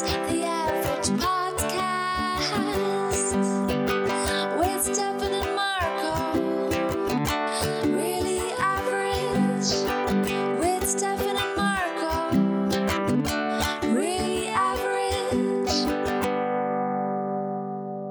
The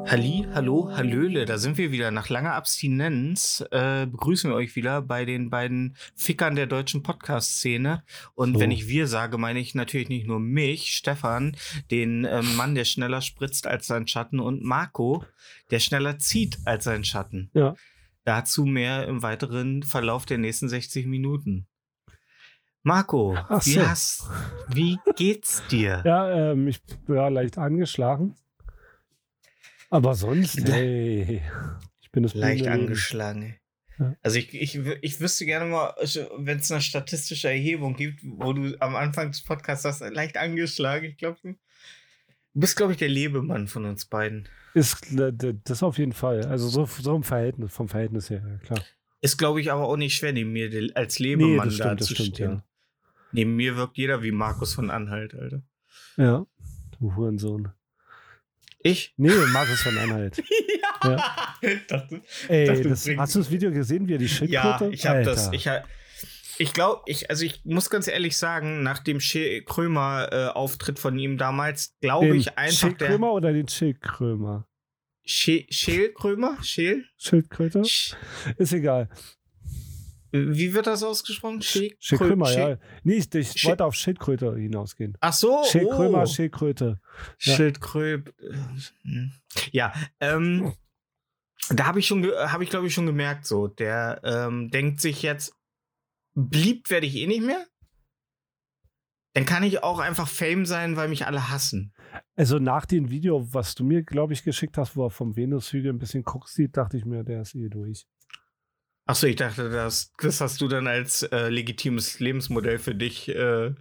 Halli, hallo, hallöle, da sind wir wieder. Nach langer Abstinenz äh, begrüßen wir euch wieder bei den beiden Fickern der deutschen Podcast-Szene. Und So. wenn ich wir sage, meine ich natürlich nicht nur mich, Stefan, den äh, Mann, der schneller spritzt als sein Schatten, und Marco, der schneller zieht als sein Schatten. Ja. Dazu mehr im weiteren Verlauf der nächsten 60 Minuten. Marco, Ach wie, so. hast, wie geht's dir? Ja, ähm, ich war leicht angeschlagen. Aber sonst, hey, ich bin das Leicht Leben. angeschlagen. Ja. Also ich, ich, ich wüsste gerne mal, wenn es eine statistische Erhebung gibt, wo du am Anfang des Podcasts sagst, leicht angeschlagen. Ich glaube, du bist, glaube ich, der Lebemann von uns beiden. Ist das auf jeden Fall. Also so, so im Verhältnis, vom Verhältnis her, ja, klar. Ist, glaube ich, aber auch nicht schwer, neben mir als Lebemann das stimmt, das stimmt, ja. Neben mir wirkt jeder wie Markus von Anhalt, Alter. Ja, du Hurensohn. Ich? Nee, Markus von Anhalt. ja. Dachte, Ey, dachte, das, hast du das Video gesehen, wie er die Ja, Schildkröte? ich habe das. Ich, ich glaube, ich, also ich muss ganz ehrlich sagen, nach dem Krömer-Auftritt von ihm damals, glaube den ich einfach der. Schildkrömer oder den Schildkrömer? Schä Schäl Krömer? Schäl? Schildkröte? Sch Ist egal. Wie wird das ausgesprochen? Schä Schildkrömer, ja. Nee, ich, ich wollte auf Schildkröte hinausgehen. Ach so. Schildkrömer, oh. Schildkröte. Ja. Schildkröb. äh, Ja, ähm, da habe ich schon, habe ich glaube ich schon gemerkt, so, der ähm, denkt sich jetzt, beliebt werde ich eh nicht mehr. Dann kann ich auch einfach Fame sein, weil mich alle hassen. Also nach dem Video, was du mir, glaube ich, geschickt hast, wo er vom Venushügel ein bisschen Koks sieht, dachte ich mir, der ist eh durch. Achso, ich dachte, das, das hast du dann als äh, legitimes Lebensmodell für dich äh,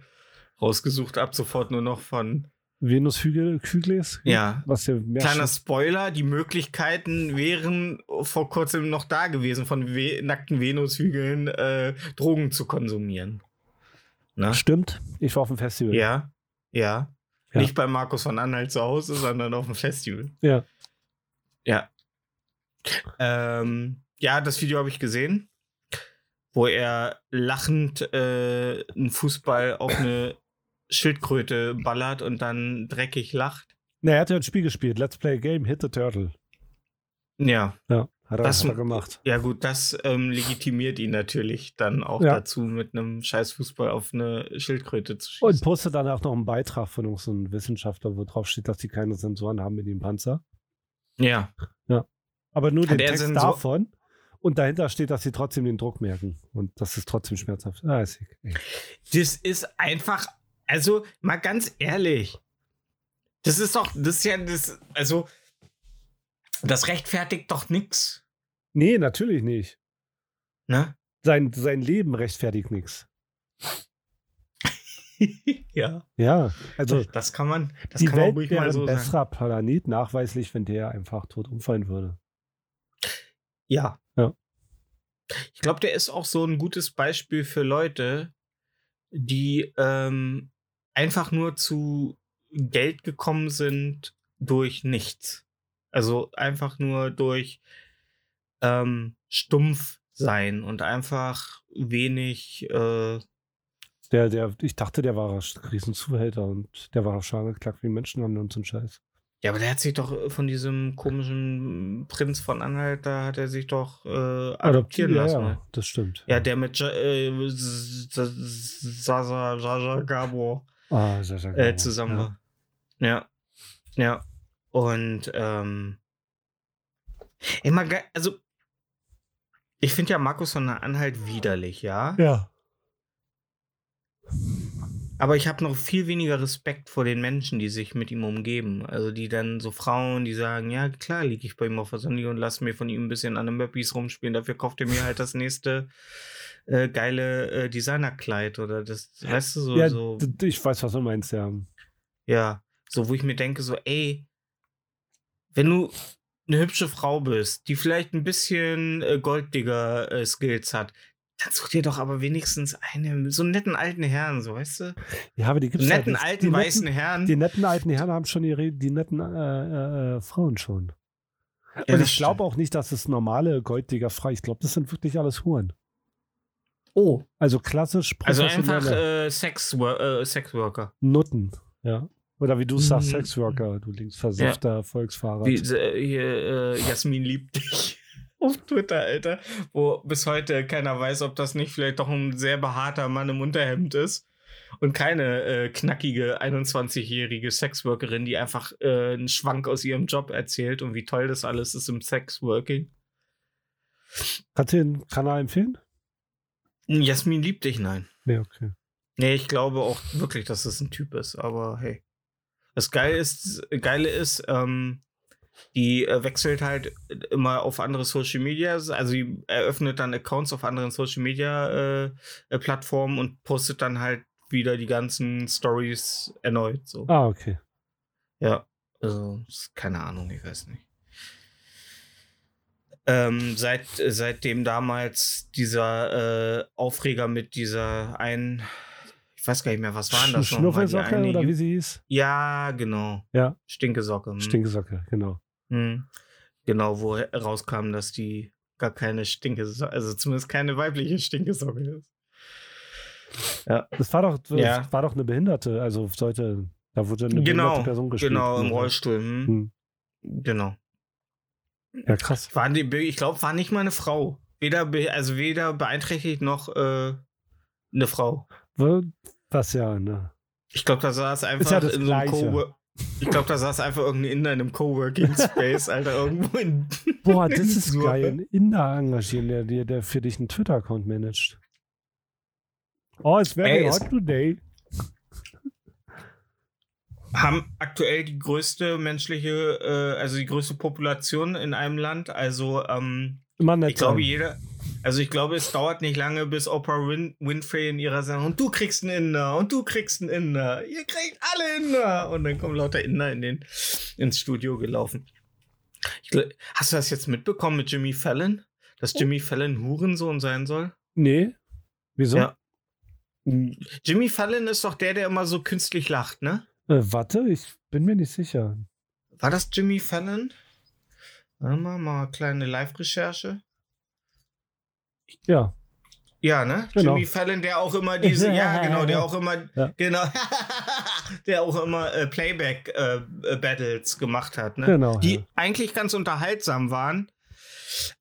rausgesucht, ab sofort nur noch von. Venushügel, Kügles? Ja. Was ja Kleiner Spoiler, die Möglichkeiten wären vor kurzem noch da gewesen, von We nackten Venushügeln äh, Drogen zu konsumieren. Ne? Stimmt. Ich war auf dem Festival. Ja, ja, Ja. Nicht bei Markus von Anhalt zu Hause, sondern auf dem Festival. Ja. Ja. Ähm, ja, das Video habe ich gesehen, wo er lachend äh, einen Fußball auf eine Schildkröte ballert und dann dreckig lacht. Na, er hat ja ein Spiel gespielt. Let's play a game, hit the turtle. Ja, Ja, hat er, Das- hat er gemacht. ja gut, das ähm, legitimiert ihn natürlich dann auch Ja. dazu, mit einem scheiß Fußball auf eine Schildkröte zu Und schießen. postet dann auch noch einen Beitrag von uns, so einem Wissenschaftler, wo drauf steht, dass die keine Sensoren haben in dem Panzer. ja, Aber nur Hat den Text Sensor- davon. Und dahinter steht, dass sie trotzdem den Druck merken. Und das ist trotzdem schmerzhaft. Ah, ist das ist einfach, also mal ganz ehrlich, das ist doch, das ist ja das, also das rechtfertigt doch nix, Nee, natürlich nicht. ne? Sein, sein Leben rechtfertigt nichts. ja, Ja, also das kann man, das die kann man Welt ruhig wäre mal ein so sagen. besserer Planet, nachweislich, wenn der einfach tot umfallen würde. Ja. Ich glaube, der ist auch so ein gutes Beispiel für Leute, die ähm, einfach nur zu Geld gekommen sind durch nichts. Also einfach nur durch ähm, stumpf sein und einfach wenig. Äh, Der, der, ich dachte, der war Riesenzuhälter und der war auch schon angeklagt wie Menschenhandel und so ein Scheiß. Ja, aber der hat sich doch von diesem komischen Prinz von Anhalt, da hat er sich doch äh, adoptieren ja, lassen. ja, das stimmt. Ja, der mit äh, Sasa Jaja Gabor Ah, sehr, sehr äh, genau. zusammen war. Ja. Ja. Und ähm, immer geil, also ich finde ja Markus von Anhalt widerlich, ja. Ja. Aber ich habe noch viel weniger Respekt vor den Menschen, die sich mit ihm umgeben. Also die dann so Frauen, die sagen, ja klar, liege ich bei ihm auf der Sonne und lass mir von ihm ein bisschen an den Möppis rumspielen. Dafür kauft er mir halt das nächste äh, geile äh, Designerkleid oder das, weißt du, so, ja, so ich weiß, was du meinst, ja. Ja, so wo ich mir denke, so, ey, wenn du eine hübsche Frau bist, die vielleicht ein bisschen äh, Golddigger-Skills hat, Dann such dir doch aber wenigstens eine, so einen netten alten Herrn, so weißt du? Ja, aber die gibt's einen halt netten nicht. alten die weißen netten, Herrn. Die netten alten Herren haben schon ihre, die netten äh, äh, äh, Frauen schon. Ja, Und ich glaube auch nicht, dass es normale Golddigger frei. Ich glaube, das sind wirklich alles Huren. Oh. Also klassisch Also einfach äh, Sex, äh, Sexworker. Nutten, ja. Oder wie du sagst, Mhm. Sexworker, du linksversiffter Volksfahrer. Wie, äh, hier, äh, Jasmin liebt dich. Auf Twitter, Alter. Wo bis heute keiner weiß, ob das nicht vielleicht doch ein sehr behaarter Mann im Unterhemd ist. Und keine äh, knackige 21-jährige Sexworkerin, die einfach äh, einen Schwank aus ihrem Job erzählt und wie toll das alles ist im Sexworking. Kannst du den Kanal empfehlen? Jasmin liebt dich, nein. Nee, okay. Nee, ich glaube auch wirklich, dass es ein Typ ist, aber hey. Das Geile ist, Geile ist, ähm, die äh, wechselt halt immer auf andere Social Media, also die eröffnet dann Accounts auf anderen Social Media äh, äh, Plattformen und postet dann halt wieder die ganzen Stories erneut. So. Ah, okay. Ja, also keine Ahnung, ich weiß nicht. Ähm, seit, seitdem damals dieser äh, Aufreger mit dieser einen, ich weiß gar nicht mehr, was waren das? Schnuffelsocke oder wie sie hieß? Ja, genau. Ja. Stinkesocke. hm. Stinkesocke, genau. Hm. Genau, wo rauskam, dass die gar keine Stinkesocke, also zumindest keine weibliche Stinkesocke ist. Das war doch, das Ja. war doch eine Behinderte, also sollte, da wurde eine Genau, behinderte Person gespielt. genau, im Mhm. Rollstuhl. Hm. Genau. Ja, krass. War die, ich glaube, war nicht mal eine Frau. Weder, also weder beeinträchtigt noch äh, eine Frau. Was ja, ne? Ich glaube, da saß einfach ja das in so einem Gleiche. Cowork. Ich glaube, da saß einfach irgendein Inder in einem Coworking Space, Alter, irgendwo in. Boah, das ist So. geil. Ein Inder engagieren, der, der, der für dich einen Twitter-Account managt. Oh, it's very Ey, hot today. haben aktuell die größte menschliche, äh, also die größte Population in einem Land. Also, ähm, Immer ich glaube, jeder. Also, ich glaube, es dauert nicht lange, bis Oprah Win Winfrey in ihrer Sendung und du kriegst einen Inder und du kriegst einen Inder. Ihr kriegt alle Inder. Und dann kommen lauter Inder in den, ins Studio gelaufen. Ich, glaub- hast du das jetzt mitbekommen mit Jimmy Fallon? Dass Jimmy Fallon Hurensohn sein soll? Nee. Wieso? Ja. Jimmy Fallon ist doch der, der immer so künstlich lacht, ne? Äh, warte, ich bin mir nicht sicher. War das Jimmy Fallon? Warte mal, mal eine kleine Live-Recherche. Ja. Ja, ne? Genau. Jimmy Fallon, der auch immer diese, ja, genau, der auch immer, Ja. genau, der auch immer äh, Playback-Battles gemacht hat, ne? Genau. Die ja. eigentlich ganz unterhaltsam waren.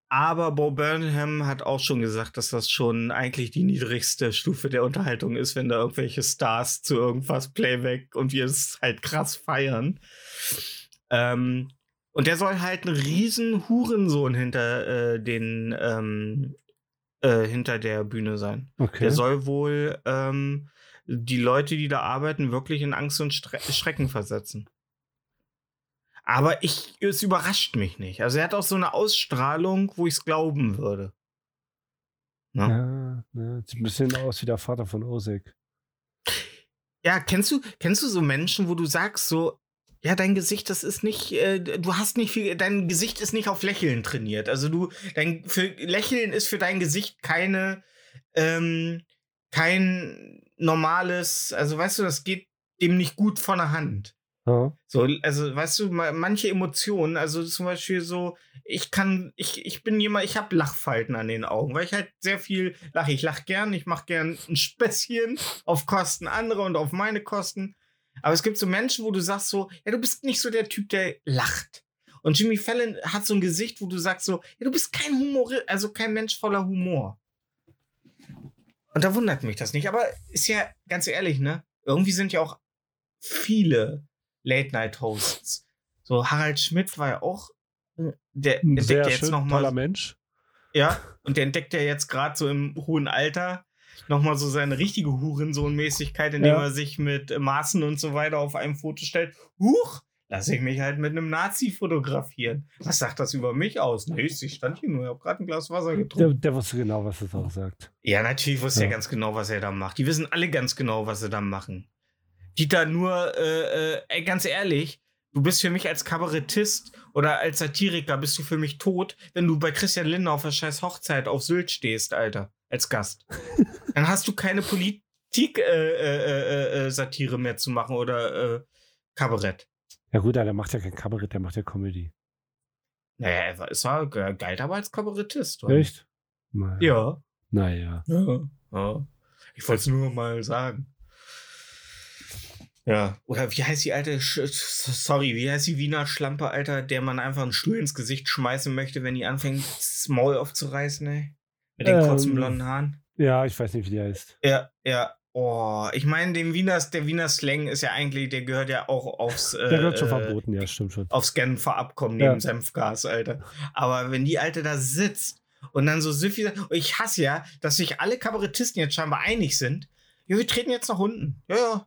Aber Bo Burnham hat auch schon gesagt, dass das schon eigentlich die niedrigste Stufe der Unterhaltung ist, wenn da irgendwelche Stars zu irgendwas Playback und wir es halt krass feiern. Ähm, und der soll halt einen riesen Hurensohn hinter äh, den ähm, äh, hinter der Bühne sein. Okay. Der soll wohl ähm, die Leute, die da arbeiten, wirklich in Angst und Stre Schrecken versetzen. Aber ich, es überrascht mich nicht. Also er hat auch so eine Ausstrahlung, wo ich es glauben würde. Ne? ja, ja, sieht ein bisschen aus wie der Vater von Osek. Ja, kennst du, kennst du so Menschen, wo du sagst so, ja, dein Gesicht, das ist nicht, äh, du hast nicht viel, dein Gesicht ist nicht auf Lächeln trainiert. Also du, dein, für Lächeln ist für dein Gesicht keine, ähm, kein normales, also weißt du, das geht dem nicht gut von der Hand. Ja. So, also weißt du, ma- manche Emotionen, also zum Beispiel so, ich kann, ich, ich bin jemand, ich habe Lachfalten an den Augen, weil ich halt sehr viel lache. Ich lache gern, ich mache gern ein Späßchen auf Kosten anderer und auf meine Kosten. Aber es gibt so Menschen, wo du sagst so, ja, du bist nicht so der Typ, der lacht. Und Jimmy Fallon hat so ein Gesicht, wo du sagst so, ja, du bist kein Humor, also kein Mensch voller Humor. Und da wundert mich das nicht. Aber ist ja ganz ehrlich, ne? Irgendwie sind ja auch viele Late-Night-Hosts. So Harald Schmidt war ja auch, äh, der Ein entdeckt sehr ja jetzt schön, noch toller Mensch. ja, und der entdeckt ja jetzt gerade so im hohen Alter noch mal so seine richtige Hurensohn-Mäßigkeit, indem Ja. er sich mit Maßen und so weiter auf einem Foto stellt. Huch, lass ich mich halt mit einem Nazi fotografieren. Was sagt das über mich aus? Nee, ich stand hier nur, ich habe gerade ein Glas Wasser getrunken. Der, der wusste genau, was es auch sagt. Ja, natürlich wusste Ja. er ganz genau, was er da macht. Die wissen alle ganz genau, was sie da machen. Dieter, nur, äh, äh, ey, ganz ehrlich, du bist für mich als Kabarettist oder als Satiriker bist du für mich tot, wenn du bei Christian Lindner auf der scheiß Hochzeit auf Sylt stehst, Alter. Als Gast. Dann hast du keine Politik-Satire äh, äh, äh, Satire mehr zu machen oder äh, Kabarett. Ja gut, der macht ja kein Kabarett, der macht ja Comedy. Naja, er war, es war galt aber als Kabarettist. oder? Echt? Naja. Ja. Naja. ja. ja. Ich wollte es nur mal sagen. Ja, oder wie heißt die alte, Sch sorry, wie heißt die Wiener Schlampe, Alter, der man einfach einen Stuhl ins Gesicht schmeißen möchte, wenn die anfängt, das Maul aufzureißen, ey? Mit den kurzen Ähm. blonden Haaren. Ja, ich weiß nicht, wie der heißt. Ja, ja. Oh, ich meine, dem Wiener, der Wiener Slang ist ja eigentlich, der gehört ja auch aufs, äh, Der wird schon äh, verboten, ja, stimmt schon. aufs Genfer Abkommen Ja. neben Senfgas, Alter. Aber wenn die Alte da sitzt und dann so süffig, ich hasse ja, dass sich alle Kabarettisten jetzt scheinbar einig sind. Ja, wir treten jetzt nach unten. Ja, ja.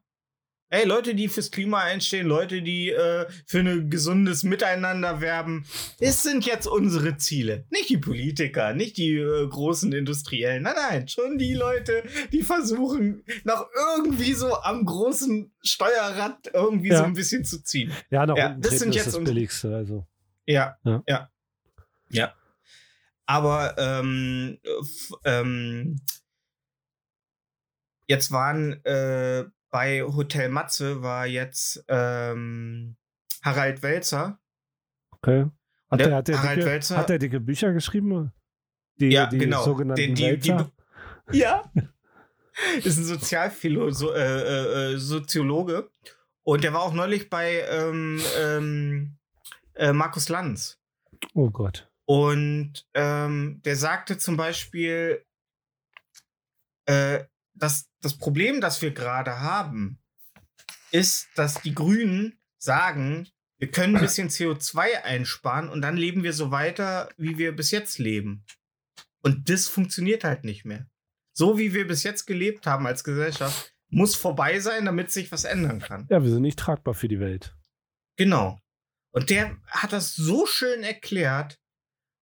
Ey, Leute, die fürs Klima einstehen, Leute, die äh, für ein gesundes Miteinander werben, das sind jetzt unsere Ziele. Nicht die Politiker, nicht die äh, großen Industriellen. Nein, nein, schon die Leute, die versuchen, noch irgendwie so am großen Steuerrad irgendwie Ja. so ein bisschen zu ziehen. Ja, nach Ja, das sind ist jetzt das Billigste. Also. Ja, Ja. ja, ja. Aber ähm, ähm, jetzt waren äh, bei Hotel Matze war jetzt ähm, Harald Welzer. Okay. Hat Der der, hat, der Harald dicke, Welzer- hat der dicke Bücher geschrieben? Die, Ja, die genau. sogenannten Die- die- die-? Ja. Ist ein Sozialphilo so, äh, äh, äh, Soziologe. Und der war auch neulich bei ähm, ähm, äh, Markus Lanz. Oh Gott. Und ähm, der sagte zum Beispiel, äh, dass das Problem, das wir gerade haben, ist, dass die Grünen sagen, wir können ein bisschen CO2 einsparen und dann leben wir so weiter, wie wir bis jetzt leben. Und das funktioniert halt nicht mehr. So wie wir bis jetzt gelebt haben als Gesellschaft, muss vorbei sein, damit sich was ändern kann. Ja, wir sind nicht tragbar für die Welt. Genau. Und der hat das so schön erklärt.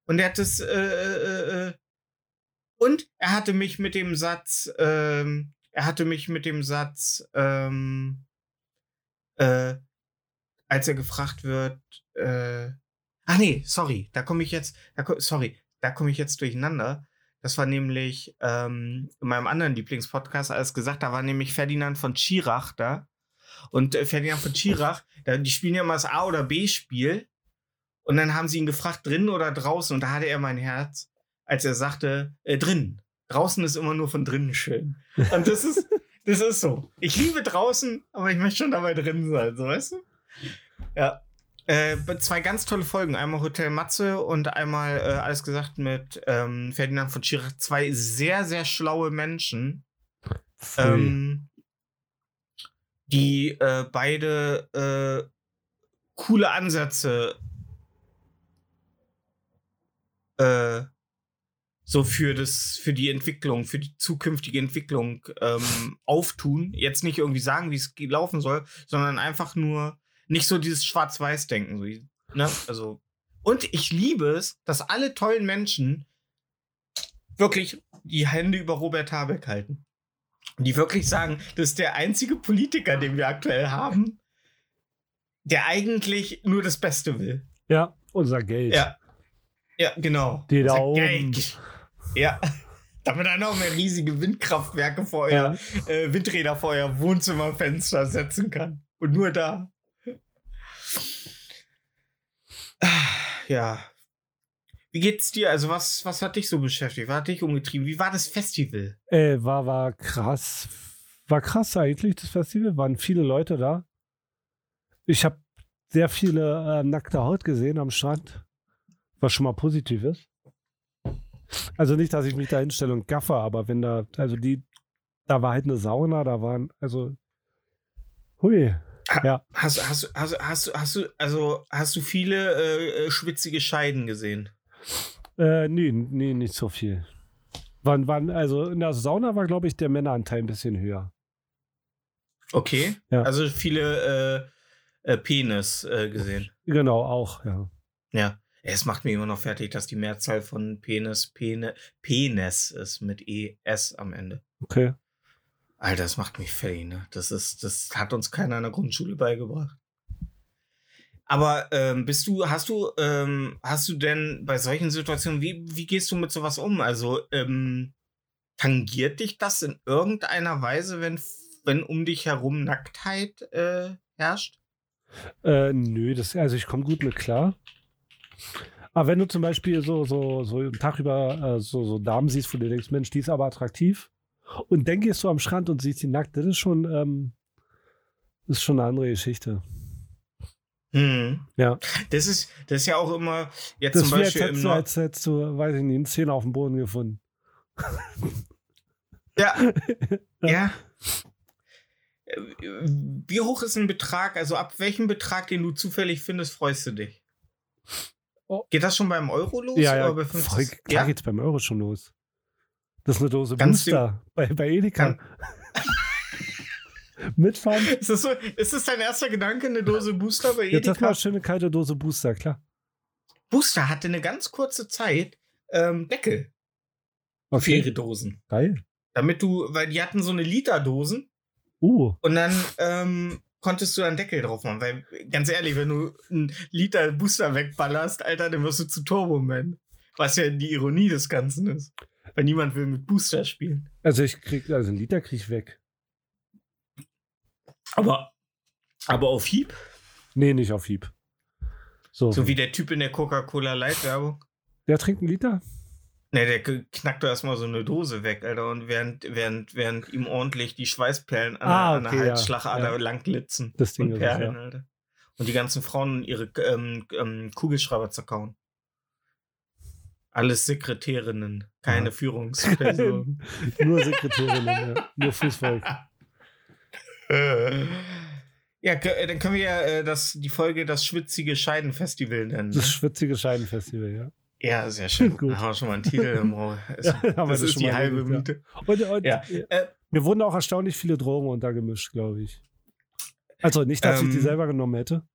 Und er hat es, äh, äh, äh, und er hatte mich mit dem Satz, ähm, er hatte mich mit dem Satz, ähm, äh, als er gefragt wird, äh, ach nee, sorry, da komme ich jetzt, da, sorry, da komme ich jetzt durcheinander. Das war nämlich ähm, in meinem anderen Lieblingspodcast alles gesagt, da war nämlich Ferdinand von Schirach da. Und äh, Ferdinand von Schirach, da, die spielen ja immer das A- oder B-Spiel. Und dann haben sie ihn gefragt, drinnen oder draußen. Und da hatte er mein Herz, als er sagte, äh, drinnen. Draußen ist immer nur von drinnen schön. Und das ist, das ist so. Ich liebe draußen, aber ich möchte schon dabei drin sein, so weißt du? Ja. Äh, zwei ganz tolle Folgen. Einmal Hotel Matze und einmal äh, alles gesagt mit ähm, Ferdinand von Schirach. Zwei sehr, sehr schlaue Menschen ähm, die äh, beide äh, coole Ansätze äh, so für das für die Entwicklung für die zukünftige Entwicklung ähm, auftun jetzt nicht irgendwie sagen wie es laufen soll sondern einfach nur nicht so dieses Schwarz-Weiß-Denken so, ne? also und ich liebe es dass alle tollen Menschen wirklich die Hände über Robert Habeck halten die wirklich sagen, das ist der einzige Politiker, den wir aktuell haben, der eigentlich nur das Beste will. ja, unser Geld. Ja. Ja, genau. Die da oben. Geld. Ja. Damit er noch mehr riesige Windkraftwerke vor euer, Ja. äh, Windräder vor euer Wohnzimmerfenster setzen kann. Und nur da. Ja. Wie geht's dir? Also, was, was hat dich so beschäftigt? Was hat dich umgetrieben? Wie war das Festival? Äh, war, war krass. War krass eigentlich, das Festival. Waren viele Leute da. Ich habe sehr viele äh, nackte Haut gesehen am Strand. Was schon mal positiv ist. Also nicht, dass ich mich da hinstelle und gaffe, aber wenn da, also die, da war halt eine Sauna, da waren, also, hui. Hast, hast, hast, hast, hast du, also hast du viele äh, äh, schwitzige Scheiden gesehen? Äh, nee, nee, nicht so viel. Wann, wann, also in der Sauna war, glaube ich, der Männeranteil ein bisschen höher. Okay. Ja. Also viele äh, äh, Penis äh, gesehen. Genau, auch, ja. Ja. Es macht mich immer noch fertig, dass die Mehrzahl von Penis Pene, Penis ist mit ES am Ende. Okay. Alter, das macht mich fertig, ne? Das ist, das hat uns keiner in der Grundschule beigebracht. Aber ähm, bist du, hast du, ähm, hast du denn bei solchen Situationen, wie, wie gehst du mit sowas um? Also, ähm, tangiert dich das in irgendeiner Weise, wenn, wenn um dich herum Nacktheit äh, herrscht? Äh, nö, das, also ich komme gut mit klar. Aber wenn du zum Beispiel so, so, so einen Tag über äh, so, so Damen siehst, wo du denkst, Mensch, die ist aber attraktiv. Und dann gehst du am Strand und siehst die nackt, das ist schon, ähm, das ist schon eine andere Geschichte. Hm. Ja. Das ist, das ist ja auch immer jetzt Das zum Beispiel im hättest du, als hättest du, weiß ich nicht, eine Szene auf dem Boden gefunden. Ja. ja. Äh, Wie hoch ist ein Betrag? Also ab welchem Betrag, den du zufällig findest, freust du dich? Oh. Geht das schon beim Euro los? Ja, ja, oder bei 50? voll, klar ja? geht's beim Euro schon los. Das ist eine Dose Ganz Booster bei, bei Edeka. Mitfahren. Ist das, so, ist das dein erster Gedanke, eine Dose Booster bei Jetzt hast du Edeka? mal schöne kalte Dose Booster, klar. Booster hatte eine ganz kurze Zeit ähm, Deckel für Okay, ihre Dosen. geil. Damit du, weil die hatten so eine Literdosen Uh, und dann ähm, konntest du einen Deckel drauf machen. Weil, ganz ehrlich, wenn du einen Liter Booster wegballerst, Alter, dann wirst du zu Turbo-Man. Was ja die Ironie des Ganzen ist. Weil niemand will mit Booster spielen. also ich krieg, also einen Liter krieg ich weg. Aber, aber auf Hieb, Nee, nicht auf Hieb. So, so wie der Typ in der Coca-Cola Light-Werbung. der trinkt einen Liter? Ne, der knackt doch erstmal so eine Dose weg, Alter. Und während, während, während ihm ordentlich die Schweißperlen an, Ah, der- an okay, der Halsschlagader ja. lang glitzen. Das Ding und Perlen, ja. Alter. Und die ganzen Frauen ihre ähm, ähm, Kugelschreiber zerkauen. Alles Sekretärinnen, keine Ja. Führungspersonen. Nur Sekretärinnen, ja. nur Fußvolk. ja, dann können wir ja äh, das, die Folge das schwitzige Scheidenfestival nennen. Das Ne? schwitzige Scheidenfestival, ja. Ja, sehr schön. Gut. Da haben wir schon mal einen Titel im Raum. Ja, das ist schon die halbe Miete. Und, und Ja. Äh, mir wurden auch erstaunlich viele Drogen untergemischt, glaube ich. Also nicht, dass ich die Ähm. selber genommen hätte.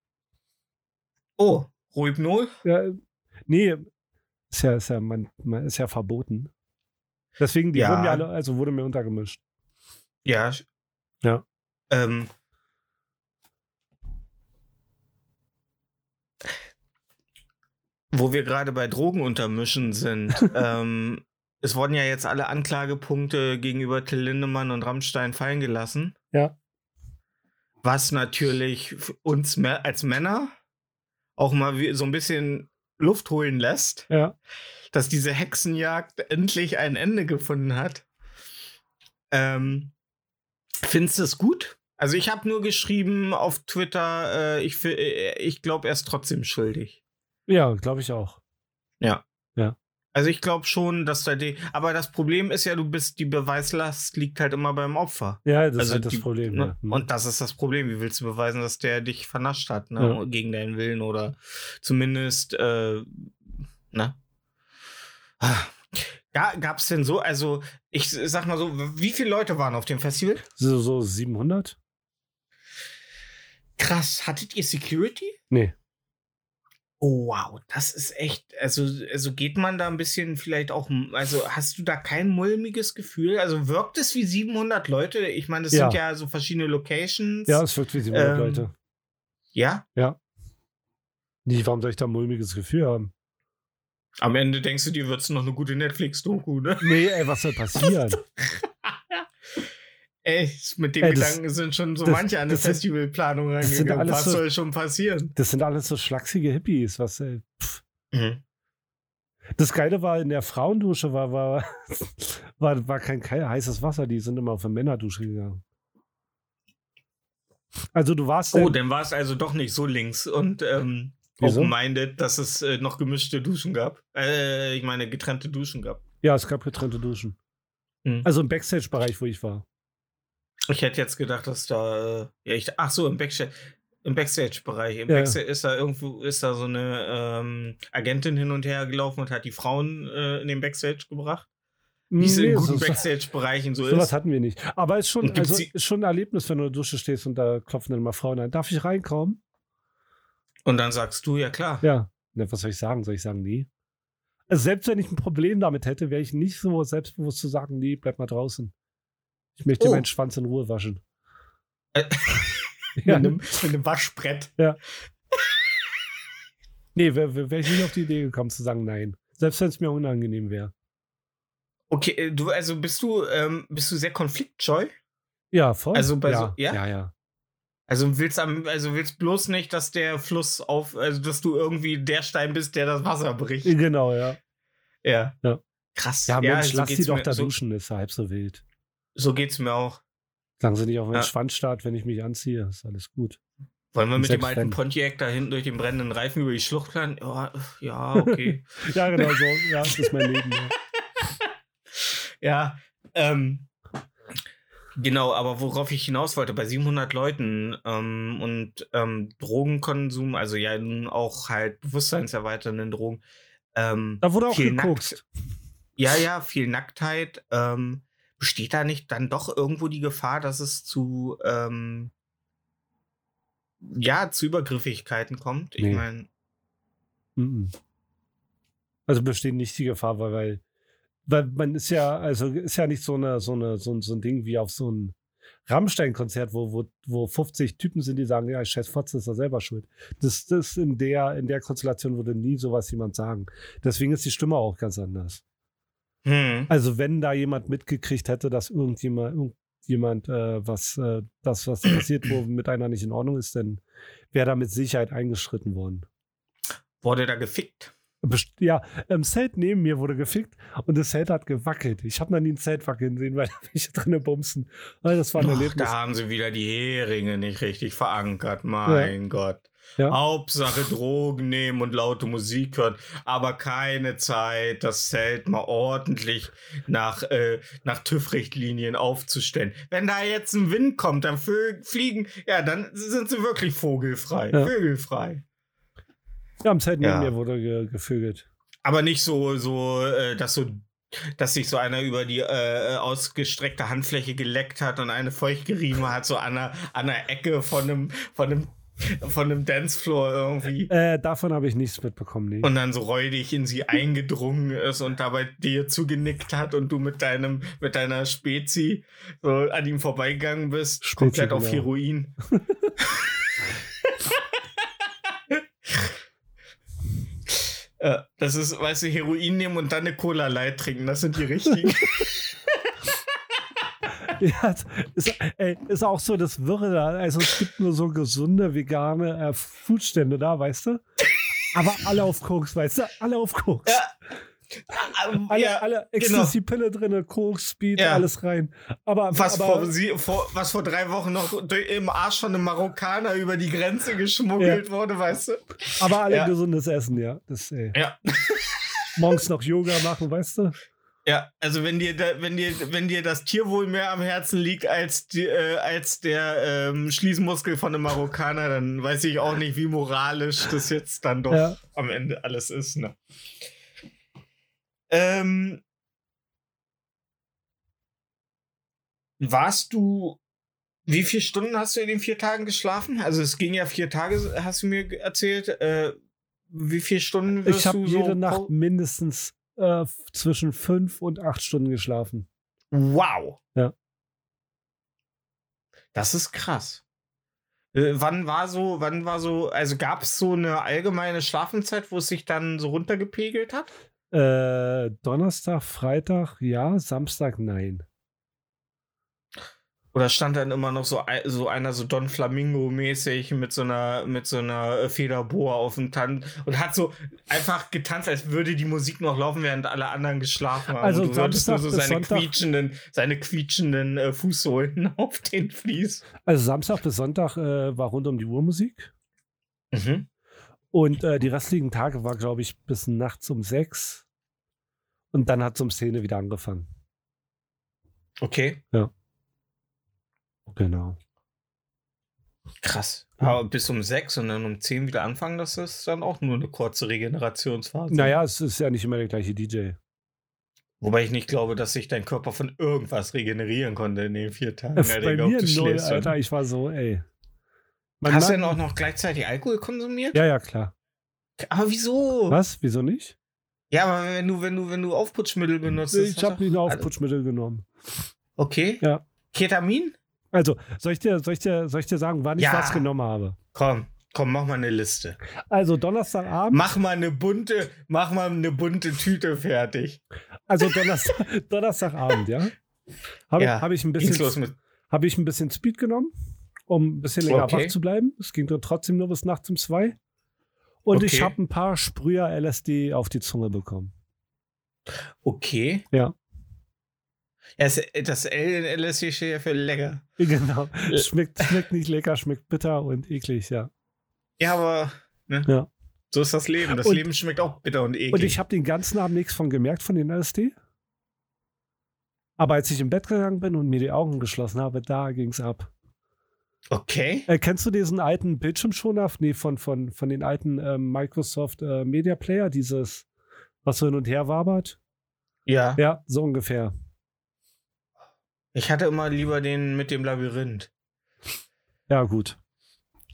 oh, Rohypnol? Ja, äh, nee, ist ja, ist ja, man, man ist ja verboten. Deswegen, die Ja. wurden ja alle, also wurde mir untergemischt. Ja. Ja. Ähm, wo wir gerade bei Drogen untermischen sind, ähm, es wurden ja jetzt alle Anklagepunkte gegenüber Till Lindemann und Rammstein fallen gelassen. Ja. Was natürlich uns mä- als Männer auch mal so ein bisschen Luft holen lässt Ja. dass diese Hexenjagd endlich ein Ende gefunden hat. Ähm, findest du es gut? Also ich habe nur geschrieben auf Twitter, äh, ich, äh, ich glaube, er ist trotzdem schuldig. Ja, glaube ich auch. Also ich glaube schon, dass da die. Aber das Problem ist ja, du bist, die Beweislast liegt halt immer beim Opfer. Ja, das ist also halt das die, Problem. Ne? Ja. Hm. Und das ist das Problem. Wie willst du beweisen, dass der dich vernascht hat, ne? Ja. Gegen deinen Willen oder zumindest, äh, ne? Ja, gab es denn so, also ich sag mal so, wie viele Leute waren auf dem Festival? so, so 700? Krass, hattet ihr Security? Nee. Oh, wow, das ist echt, also, also geht man da ein bisschen vielleicht auch, also hast du da kein mulmiges Gefühl? Also wirkt es wie 700 Leute? Ich meine, das Ja. sind ja so verschiedene Locations. Ja, es wirkt wie 700 Ähm, Leute. Ja? Nee, warum soll ich da ein mulmiges Gefühl haben? Am Ende denkst du dir, wird es noch eine gute Netflix-Doku, ne? Nee, ey, was soll passieren? Ey, mit dem Ey, das- Gedanken sind schon so das- manche an eine Festivalplanung reingegangen. Was so- soll schon passieren? Das sind alles so schlachsige Hippies. Was, ey, pff. Mhm. Das Geile war, in der Frauendusche war, war, war, war kein heißes Wasser. Die sind immer auf eine Männerdusche gegangen. Also du warst Oh, dann war es also doch nicht so links und ähm, open-minded, dass es äh, noch gemischte Duschen gab. Äh, ich meine, getrennte Duschen gab. Ja, es gab getrennte Duschen. Mhm. Also im Backstage-Bereich, wo ich war. Ich hätte jetzt gedacht, dass da. Äh, ja, ich, ach so, im Backstage. Im Backstage-Bereich. Im Ja. Backstage ist da irgendwo ist da so eine ähm, Agentin hin und her gelaufen und hat die Frauen äh, in den Backstage gebracht. Wie es in Nee, guten so- Backstage-Bereichen so Sowas ist. hatten wir nicht. Aber es ist schon, also, ist schon ein Erlebnis, wenn du in der Dusche stehst und da klopfen dann mal Frauen an. Darf ich reinkommen? Und dann sagst du, ja klar. Ja. Na, was soll ich sagen? Soll ich sagen, nee? Also selbst wenn ich ein Problem damit hätte, wäre ich nicht so selbstbewusst zu sagen, nee, bleib mal draußen. Ich möchte Oh. meinen Schwanz in Ruhe waschen. Äh, ja, mit, einem, mit einem Waschbrett. nee, wäre wär, ich nicht auf die Idee gekommen zu sagen, nein. Selbst wenn es mir unangenehm wäre. Okay, äh, du, also bist du, ähm, bist du sehr konfliktscheu? Ja, voll. Also bei ja, so- ja? ja, ja. Also willst am, also willst bloß nicht, dass der Fluss auf, also dass du irgendwie der Stein bist, der das Wasser bricht. Genau, ja. Ja. Ja. Krass. Ja, Mensch, so lass die geht's doch da so, duschen, ist halb so wild. So geht's mir auch. Sagen sie nicht auf meinen Ja. Schwanz starrt, wenn ich mich anziehe. Ist alles gut. Wollen wir mit dem alten. Pontiac da hinten durch den brennenden Reifen über die Schlucht fahren? Ja, ja, okay. Ja, genau so. Ja, das ist mein Leben. Ja. ja, ähm, genau, aber worauf ich hinaus wollte, bei 700 Leuten ähm, und ähm, Drogenkonsum, also ja nun auch halt bewusstseinserweiternden Drogen, ähm, Da wurde auch Viel geguckt. ja, ja, viel Nacktheit, ähm, besteht da nicht dann doch irgendwo die Gefahr, dass es zu, ähm, ja, zu Übergriffigkeiten kommt? Ich Nee. meine, Mhm. Also besteht nicht die Gefahr, weil, weil, weil man ist ja, also ist ja nicht so eine, so eine, so ein, so ein Ding wie auf so ein Rammstein-Konzert, wo, wo, wo 50 Typen sind, die sagen, ja, scheiß Fotze ist er selber schuld. Das, das in der, in der Konstellation würde nie sowas jemand sagen. Deswegen ist die Stimme auch ganz anders. Hm, Also wenn da jemand mitgekriegt hätte, dass irgendjemand, irgendjemand äh, was, äh, das, was passiert, wo mit einer nicht in Ordnung ist, dann wäre da mit Sicherheit eingeschritten worden. wurde da gefickt? Best- Ja, im Zelt neben mir wurde gefickt und das Zelt hat gewackelt. Ich habe noch nie ein Zelt wackeln sehen, weil da welche drinne bumsen. Also das war ein Och, Erlebnis. da haben sie wieder die Heringe nicht richtig verankert, mein Gott. Ja. Hauptsache Drogen nehmen und laute Musik hören, aber keine Zeit, das Zelt mal ordentlich nach, äh, nach TÜV-Richtlinien aufzustellen. Wenn da jetzt ein Wind kommt, dann fliegen, ja, dann sind sie wirklich vogelfrei. Ja. Vögelfrei. Ja, im Zelt neben Ja. mir wurde ge gevögelt. Aber nicht so, so, äh, dass so, dass sich so einer über die äh, ausgestreckte Handfläche geleckt hat und eine feucht gerieben hat, so an der, an der Ecke von einem, von einem, von einem Dancefloor irgendwie. Äh, davon habe ich nichts mitbekommen. Nee. Und dann so räudig in sie eingedrungen ist und dabei dir zugenickt hat und du mit deinem, mit deiner Spezi so an ihm vorbeigegangen bist, Spezi, komplett auf genau. Heroin. Äh, Das ist, weißt du, Heroin nehmen und dann eine Cola Light trinken. Das sind die richtigen. Ja, ist, ey, ist auch so das Wirre da. Also es gibt nur so gesunde, vegane äh, Foodstände da, weißt du? Aber alle auf Koks, weißt du? Alle auf Koks. Ja. Ähm, Alle, ja, alle genau. Ecstasy-Pille drin, Koks, Speed, Ja. alles rein. Aber, was, aber vor, sie, vor, was vor drei Wochen noch durch, im Arsch von einem Marokkaner über die Grenze geschmuggelt wurde, weißt du? Aber alle Ja. gesundes Essen, ja. Das. Ja. Morgens noch Yoga machen, weißt du? Ja, also wenn dir, da, wenn dir, wenn dir das Tierwohl mehr am Herzen liegt als, die, äh, als der ähm, Schließmuskel von einem Marokkaner, dann weiß ich auch nicht, wie moralisch das jetzt dann doch Ja. am Ende alles ist. Ne? Ähm, warst du, wie viele Stunden hast du in den vier Tagen geschlafen? Also es ging ja vier Tage, hast du mir erzählt. Äh, wie viele Stunden wirst Ich habe du jede so Nacht pro- mindestens äh, zwischen fünf und acht Stunden geschlafen. Wow. Ja. Das ist krass. Äh, wann war so, wann war so, also gab es so eine allgemeine Schlafenszeit, wo es sich dann so runtergepegelt hat? Äh, Donnerstag, Freitag, ja, Samstag, nein. Oder stand dann immer noch so, so einer so Don Flamingo-mäßig mit so einer, mit so einer Federboa auf dem Tanz und hat so einfach getanzt, als würde die Musik noch laufen, während alle anderen geschlafen haben. Also und du hörtest nur so seine Sonntag- quietschenden, seine quietschenden äh, Fußsohlen auf den Vlies. Also Samstag bis Sonntag äh, war rund um die Uhr Musik. Mhm. Und äh, die restlichen Tage war, glaube ich, bis nachts um sechs. Und dann hat so um Szene wieder angefangen. Okay. Genau. Krass. Aber bis um sechs und dann um zehn wieder anfangen, das ist dann auch nur eine kurze Regenerationsphase. Naja, es ist ja nicht immer der gleiche DJ. Wobei ich nicht glaube, dass sich dein Körper von irgendwas regenerieren konnte in den vier Tagen. Alter, bei mir null. Alter. Ich war so, ey. Man Hast du denn auch noch gleichzeitig Alkohol konsumiert? Ja, ja, klar. Aber wieso? Was? Wieso nicht? Ja, aber wenn du, wenn du, wenn du Aufputschmittel benutzt. Ich habe nicht nur doch- Aufputschmittel genommen. Okay. Ja. Ketamin? Also, soll ich dir, soll ich dir, soll ich dir sagen, wann ich Ja. was genommen habe? Komm. Komm, mach mal eine Liste. Also Donnerstagabend. Mach mal eine bunte, mach mal eine bunte Tüte fertig. Also Donnerstag, Donnerstagabend, ja. Habe Ja, hab ich, ein bisschen- ich ein bisschen Speed genommen, um ein bisschen länger Okay. wach zu bleiben. Es ging dann trotzdem nur bis nachts um zwei. Und ich Okay. habe ein paar Sprüher LSD auf die Zunge bekommen. Okay. Ja. Es- das L steht ja für lecker. Genau. Äh. Schmeckt, schmeckt nicht lecker, schmeckt bitter und eklig, ja. Ja, aber ne? Ja. so ist das Leben. Das Und- Leben schmeckt auch bitter und eklig. Und ich habe den ganzen Abend nichts von gemerkt von den LSD. Aber als ich im Bett gegangen bin und mir die Augen geschlossen habe, da ging's ab. okay. Äh, kennst du diesen alten Bildschirmschoner? Nee, von, von, von den alten ähm, Microsoft äh, Media Player, dieses, was so hin und her wabert? Ja. Ja, so ungefähr. Ich hatte immer lieber den mit dem Labyrinth. Ja, gut.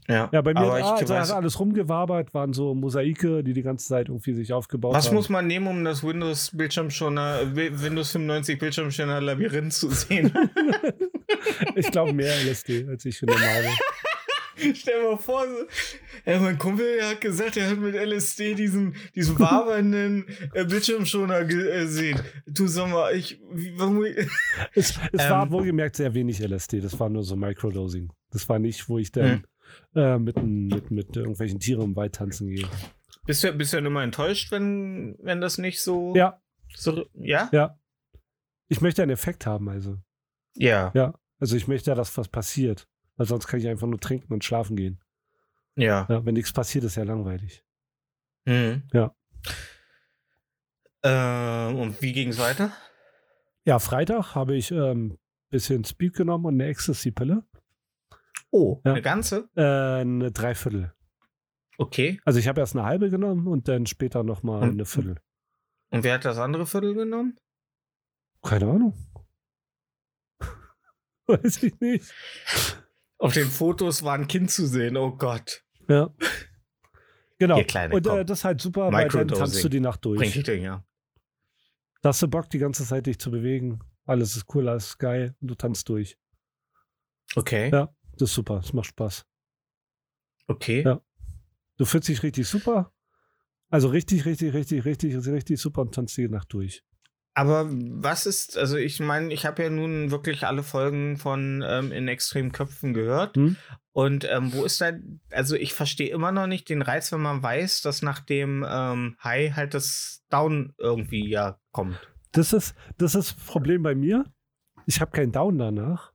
Ja. Ja, bei mir ah, ich also hat alles rumgewabert, waren so Mosaike, die die ganze Zeit irgendwie sich aufgebaut was haben. muss man nehmen, um das Windows Bildschirmschoner, Wi- Windows 95 Bildschirmschoner Labyrinth zu sehen? ich glaube mehr LSD, als ich genommen habe. Stell dir mal vor, so, ja, mein Kumpel hat gesagt, er hat mit LSD diesen, diesen wabernden äh, Bildschirmschoner gesehen. Du sag mal, ich. Wie, warum, Es, es war Ähm. wohlgemerkt sehr wenig LSD, das war nur so Microdosing. Das war nicht, wo ich dann äh, mit, mit, mit irgendwelchen Tieren im Wald tanzen gehe. bist, du, bist du dann immer enttäuscht, wenn, wenn das nicht so. Ja, So, ja? ja. Ich möchte einen Effekt haben, also. Ja. Ja. Also ich möchte ja, dass was passiert. Weil sonst kann ich einfach nur trinken und schlafen gehen. Ja. Ja, wenn nichts passiert, ist ja langweilig. Mhm. Ja. Ähm, und wie ging es weiter? Ja, Freitag habe ich ein ähm, bisschen Speed genommen und eine Ecstasy-Pille. Oh, Ja. eine ganze? Äh, eine Dreiviertel. Okay. Also ich habe erst eine halbe genommen und dann später nochmal eine Viertel. Und wer hat das andere Viertel genommen? Keine Ahnung. Weiß ich nicht. Auf den Fotos war ein Kind zu sehen. Oh Gott. Ja. Genau. Kleine, und äh, das ist halt super, weil dann tanzt du die Nacht Bring durch. die Dinger. Da hast du Bock, die ganze Zeit dich zu bewegen. Alles ist cool, alles ist geil und du tanzt durch. Okay. Ja. Das ist super, das macht Spaß. Okay. Ja. Du fühlst dich richtig super. Also richtig, richtig, richtig, richtig, richtig super und tanzt die Nacht durch. Aber was ist, also ich meine, ich habe ja nun wirklich alle Folgen von ähm, In extremen Köpfen gehört. Hm? Und ähm, wo ist da, also ich verstehe immer noch nicht den Reiz, wenn man weiß, dass nach dem ähm, High halt das Down irgendwie ja kommt. Das ist das, ist das Problem bei mir. Ich habe keinen Down danach.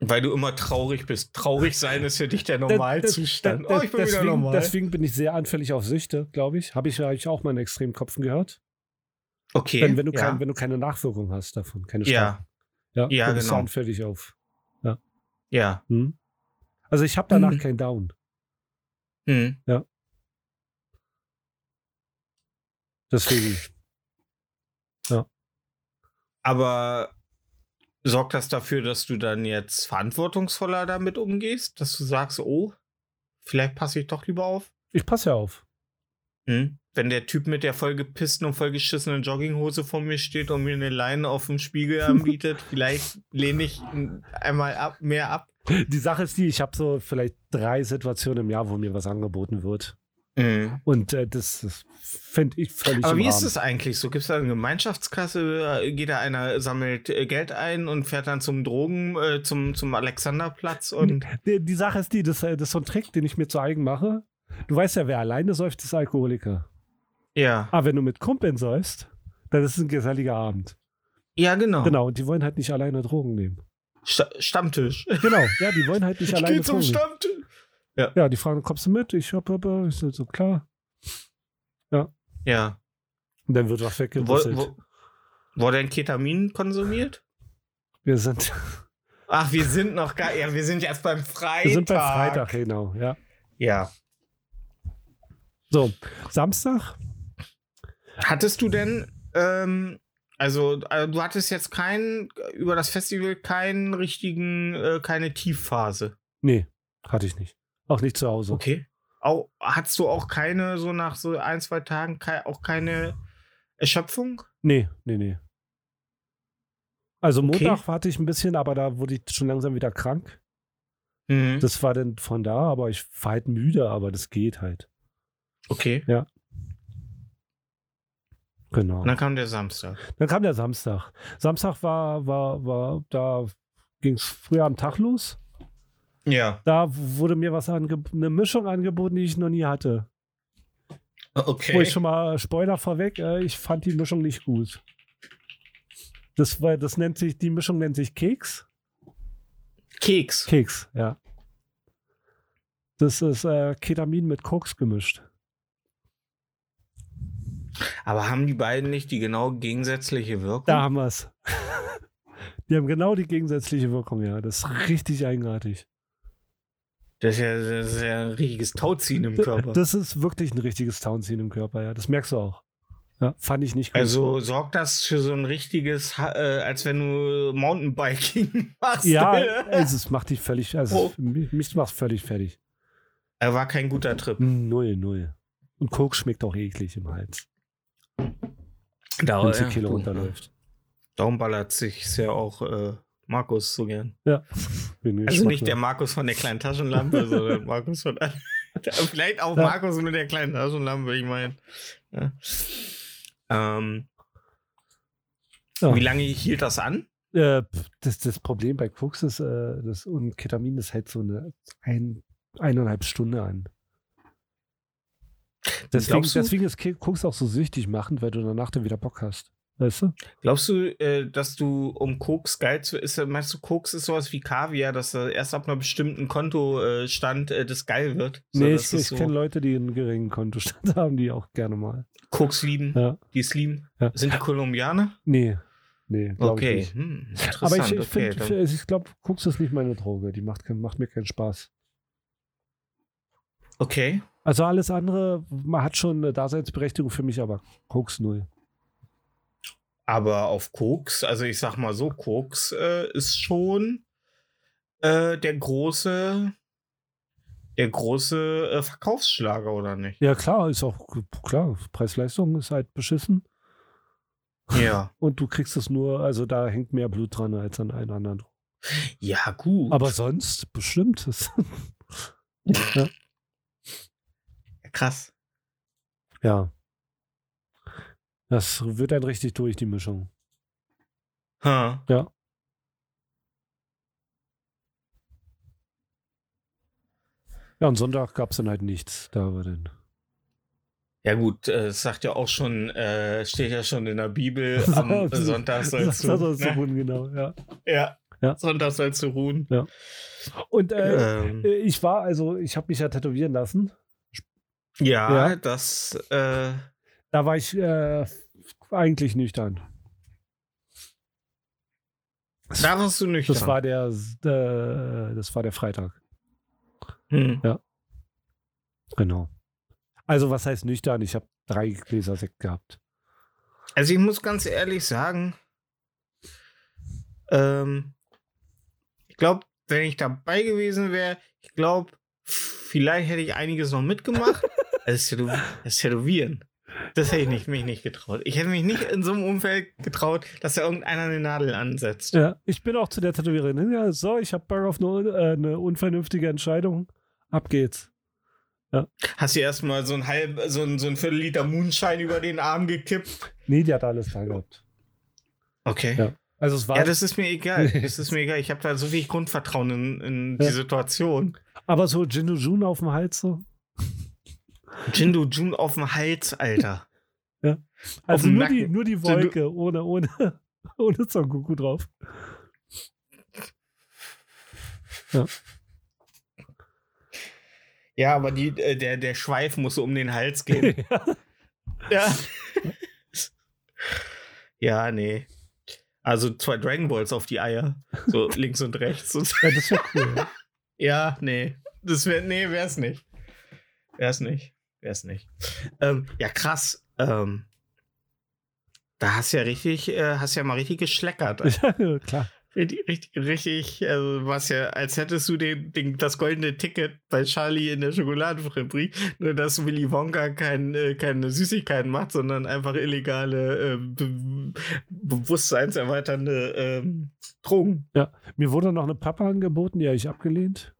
Weil du immer traurig bist. Traurig sein ist für dich der Normalzustand. Oh, ich bin wieder deswegen, normal. deswegen bin ich sehr anfällig auf Süchte, glaube ich. Habe ich ja eigentlich auch mal in extremen Kopfen gehört. Okay. Wenn, wenn, du ja. kein, wenn du keine Nachwirkung hast davon, keine ja, starken. Ja, dann bist du genau. anfällig auf. ja. Hm? Also ich habe danach Mhm. keinen Down. Hm. Deswegen. Aber sorgt das dafür, dass du dann jetzt verantwortungsvoller damit umgehst? Dass du sagst, oh, vielleicht passe ich doch lieber auf? Ich passe ja auf. Hm? Wenn der Typ mit der vollgepissten und vollgeschissenen Jogginghose vor mir steht und mir eine Leine auf dem Spiegel anbietet, vielleicht lehne ich einmal ab, mehr ab. Die Sache ist die, ich habe so vielleicht drei Situationen im Jahr, wo mir was angeboten wird. Mhm. Und äh, das, das finde ich völlig Aber wie ist Rahmen. es eigentlich so? Gibt es da eine Gemeinschaftskasse? Geht da einer, sammelt äh, Geld ein und fährt dann zum Drogen, äh, zum, zum Alexanderplatz und. Die, die Sache ist die, das, äh, das ist so ein Trick, den ich mir zu eigen mache. Du weißt ja, wer alleine säuft, ist Alkoholiker. Ja. Aber wenn du mit Kumpeln säufst, dann ist es ein geselliger Abend. Ja, genau. Genau, und die wollen halt nicht alleine Drogen nehmen. Sta Stammtisch. Genau, ja, die wollen halt nicht Ich alleine geh zum Drogen nehmen. Stammtisch. Ja, die fragen, kommst du mit? Ich hab, hab, hab. ich so, so klar. Ja. Und dann wird was Wo, wo, wurde denn Ketamin konsumiert? Wir sind, Ach, wir sind noch gar. Ja, wir sind jetzt beim Freitag. wir sind bei Freitag, genau, ja. Ja. So, Samstag? Hattest du denn, ähm, also, äh, du hattest jetzt keinen, über das Festival keinen richtigen, äh, keine Tiefphase. Nee, hatte ich nicht. Auch nicht zu Hause. Okay. Auch, hattest du auch keine, so nach so ein, zwei Tagen, auch keine Erschöpfung? Nee, nee, nee. Also Okay. Montag hatte ich ein bisschen, aber da wurde ich schon langsam wieder krank. Mhm. Das war dann von da, aber ich war halt müde, aber das geht halt. okay. Genau. Und dann kam der Samstag. Dann kam der Samstag. Samstag war, war, war, da ging es früher am Tag los. Ja. Da wurde mir was eine Mischung angeboten, die ich noch nie hatte. Okay. Wo ich schon mal Spoiler vorweg, äh, ich fand die Mischung nicht gut. Das war, das nennt sich, die Mischung nennt sich Keks. Keks. Keks, ja. Das ist äh, Ketamin mit Koks gemischt. Aber haben die beiden nicht die genau gegensätzliche Wirkung? Da haben wir es. die haben genau die gegensätzliche Wirkung, ja. Das ist richtig eigenartig. Das ist ja, das ist ja ein richtiges Tauziehen im Körper. Das ist wirklich ein richtiges Townziehen im Körper, ja. Das merkst du auch. Ja, fand ich nicht gut. also sorgt das für so ein richtiges, äh, als wenn du Mountainbiking machst. ja, also es macht dich völlig, also Oh. mich, macht völlig fertig. Er war kein guter Trip. Null, null. Und Koks schmeckt auch eklig im Hals, Da, wenn die ja, runterläuft. Darum ballert sich ja auch äh, Markus so gern. Ja. Bin Also nicht der. Markus von der kleinen Taschenlampe, sondern Markus von. Vielleicht auch Ja. Markus mit der kleinen Taschenlampe, ich meine. Ja. Ähm, Ja. Wie lange hielt das an? Äh, das, das Problem bei Koks ist, äh, das, und Ketamin ist halt so eine ein, eineinhalb Stunde an. Deswegen, deswegen ist Koks auch so süchtig machend, weil du danach dann wieder Bock hast. Weißt du? Glaubst du, äh, dass du um Koks geil zu ist, meinst du, Koks ist sowas wie Kaviar, dass er erst ab einer bestimmten Kontostand äh, das geil wird? So, nee, ich, ich so kenne Leute, die einen geringen Kontostand haben, die auch gerne mal. Koks lieben, Ja. die es lieben. Ja. Sind die Kolumbianer? Nee. Nee, Okay. ich. Hm, interessant. Aber ich, ich, okay, find- ich glaube, Koks ist nicht meine Droge. Die macht, macht mir keinen Spaß. Okay. Also alles andere, man hat schon eine Daseinsberechtigung für mich, aber Koks null. Aber auf Koks, also ich sag mal so, Koks äh, ist schon äh, der große, der große äh, Verkaufsschlager, oder nicht? Ja, klar, ist auch klar. Preis-Leistung ist halt beschissen. Ja. Und du kriegst es nur, also da hängt mehr Blut dran als an allen anderen. Ja, gut. Aber sonst bestimmt. Ja. Krass. ja. Das wird dann richtig durch, die Mischung. Ha. Ja. Ja, und Sonntag gab es dann halt nichts. Da war dann. Ja gut, äh, es sagt ja auch schon, äh, steht ja schon in der Bibel, am Sonntag sollst du, sollst du ne? ruhen, genau, ja. ja, Ja. Sonntag sollst du ruhen. Und äh, Ähm, äh, ich war, also ich habe mich ja tätowieren lassen. Ja, ja. das, äh, Da war ich äh, eigentlich nüchtern. da warst du nüchtern. Das war der, äh, das war der Freitag. hm. Genau. Also was heißt nüchtern? Ich habe drei Gläser Sekt gehabt. Also ich muss ganz ehrlich sagen, ähm, ich glaube, wenn ich dabei gewesen wäre, ich glaube, vielleicht hätte ich einiges noch mitgemacht. Also das, Tätow das Tätowieren, das hätte ich nicht, mich nicht getraut. Ich hätte mich nicht in so einem Umfeld getraut, dass da irgendeiner eine Nadel ansetzt. Ja, ich bin auch zu der Tätowiererin. hin. Ja, so, ich habe Bock auf eine, äh, eine unvernünftige Entscheidung. Ab geht's. Hast du erstmal so ein halb, so ein, so ein Viertel Liter Moonshine über den Arm gekippt? Nee, die hat alles da gehabt. Okay. Ja. Also es war, Ja, das ist mir egal. Das ist mir egal. Ich habe da so wenig Grundvertrauen in, in die Ja. Situation. aber so Jindu Jun auf dem Hals so. Jindu Jun auf dem Hals, Alter. Also dem nur die, nur die Wolke, ohne, ohne, ohne Son Goku drauf. Ja, aber die, äh, der, der Schweif muss so um den Hals gehen. ja. ja, nee. Also zwei Dragon Balls auf die Eier. So links und rechts. Und ja, das wäre cool. ja. ja, nee. Das wäre, nee, wär's nicht. Wär's nicht. Wär's nicht. Ähm, ja, krass. Ähm, da hast du ja richtig, äh, hast ja mal richtig geschleckert. ja, klar. Richtig, richtig, also was ja, als hättest du den, den, das goldene Ticket bei Charlie in der Schokoladenfabrik, nur dass Willy Wonka kein, äh, keine Süßigkeiten macht, sondern einfach illegale, äh, be bewusstseinserweiternde ähm, Drogen. Mir wurde noch eine Pappe angeboten, die habe ich abgelehnt.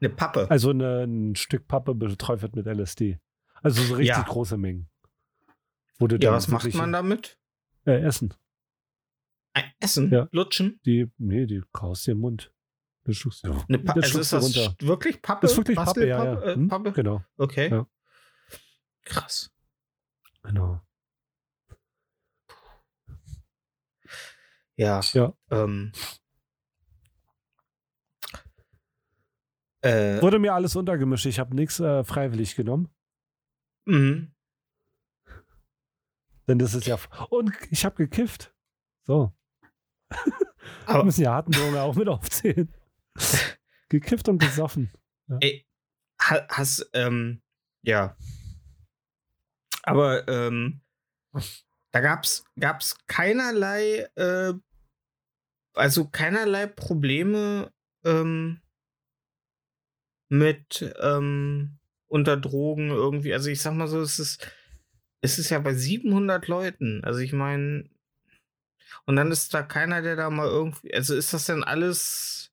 Eine Pappe. Also eine, ein Stück Pappe beträufelt mit LSD. Also so richtig Ja. große Mengen. Du ja, was macht man damit? Äh, essen. Ein Essen? Ja. Lutschen? Die, nee, die kaust dir im Mund. Das schluckst du. Eine Pa also ist das du runter. wirklich Pappe? Das ist wirklich Pappe, ja, ja. Äh, Hm? Pappe? Genau, Okay. Ja. Krass. genau. Ja. Ja. Ähm. Äh, Wurde mir alles untergemischt. Ich habe nichts äh, freiwillig genommen. mhm. Denn das ist ja. Und ich habe gekifft. So. Wir Aber müssen ja harten Drogen auch mit aufzählen. gekifft und gesoffen. ey, ha- hast, ähm, ja. Aber, ähm, da gab's, gab's keinerlei, äh, also keinerlei Probleme, ähm, mit, ähm, unter Drogen irgendwie. Also ich sag mal so, es ist, es ist ja bei 700 Leuten. Also ich meine, und dann ist da keiner, der da mal irgendwie, also ist das denn alles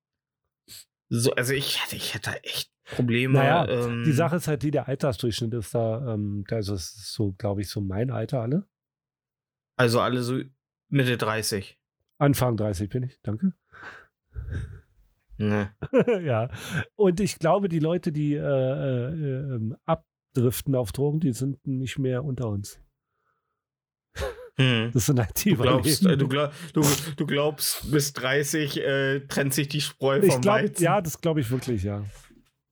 so, also ich hätte, ich hätte echt Probleme. Naja, ähm, Die Sache ist halt die, der Altersdurchschnitt ist da, ähm, da ist es so, glaube ich, so mein Alter alle. Also alle so Mitte 30. Anfang 30 bin ich, danke. Ne. ja. Und ich glaube, die Leute, die äh, äh, ähm, abdriften auf Drogen, die sind nicht mehr unter uns. Hm. Das sind halt die Du glaubst, äh, du, glaub, du, du glaubst, bis 30 äh, trennt sich die Spreu vom glaube, Weizen. ja, das glaube ich wirklich, ja.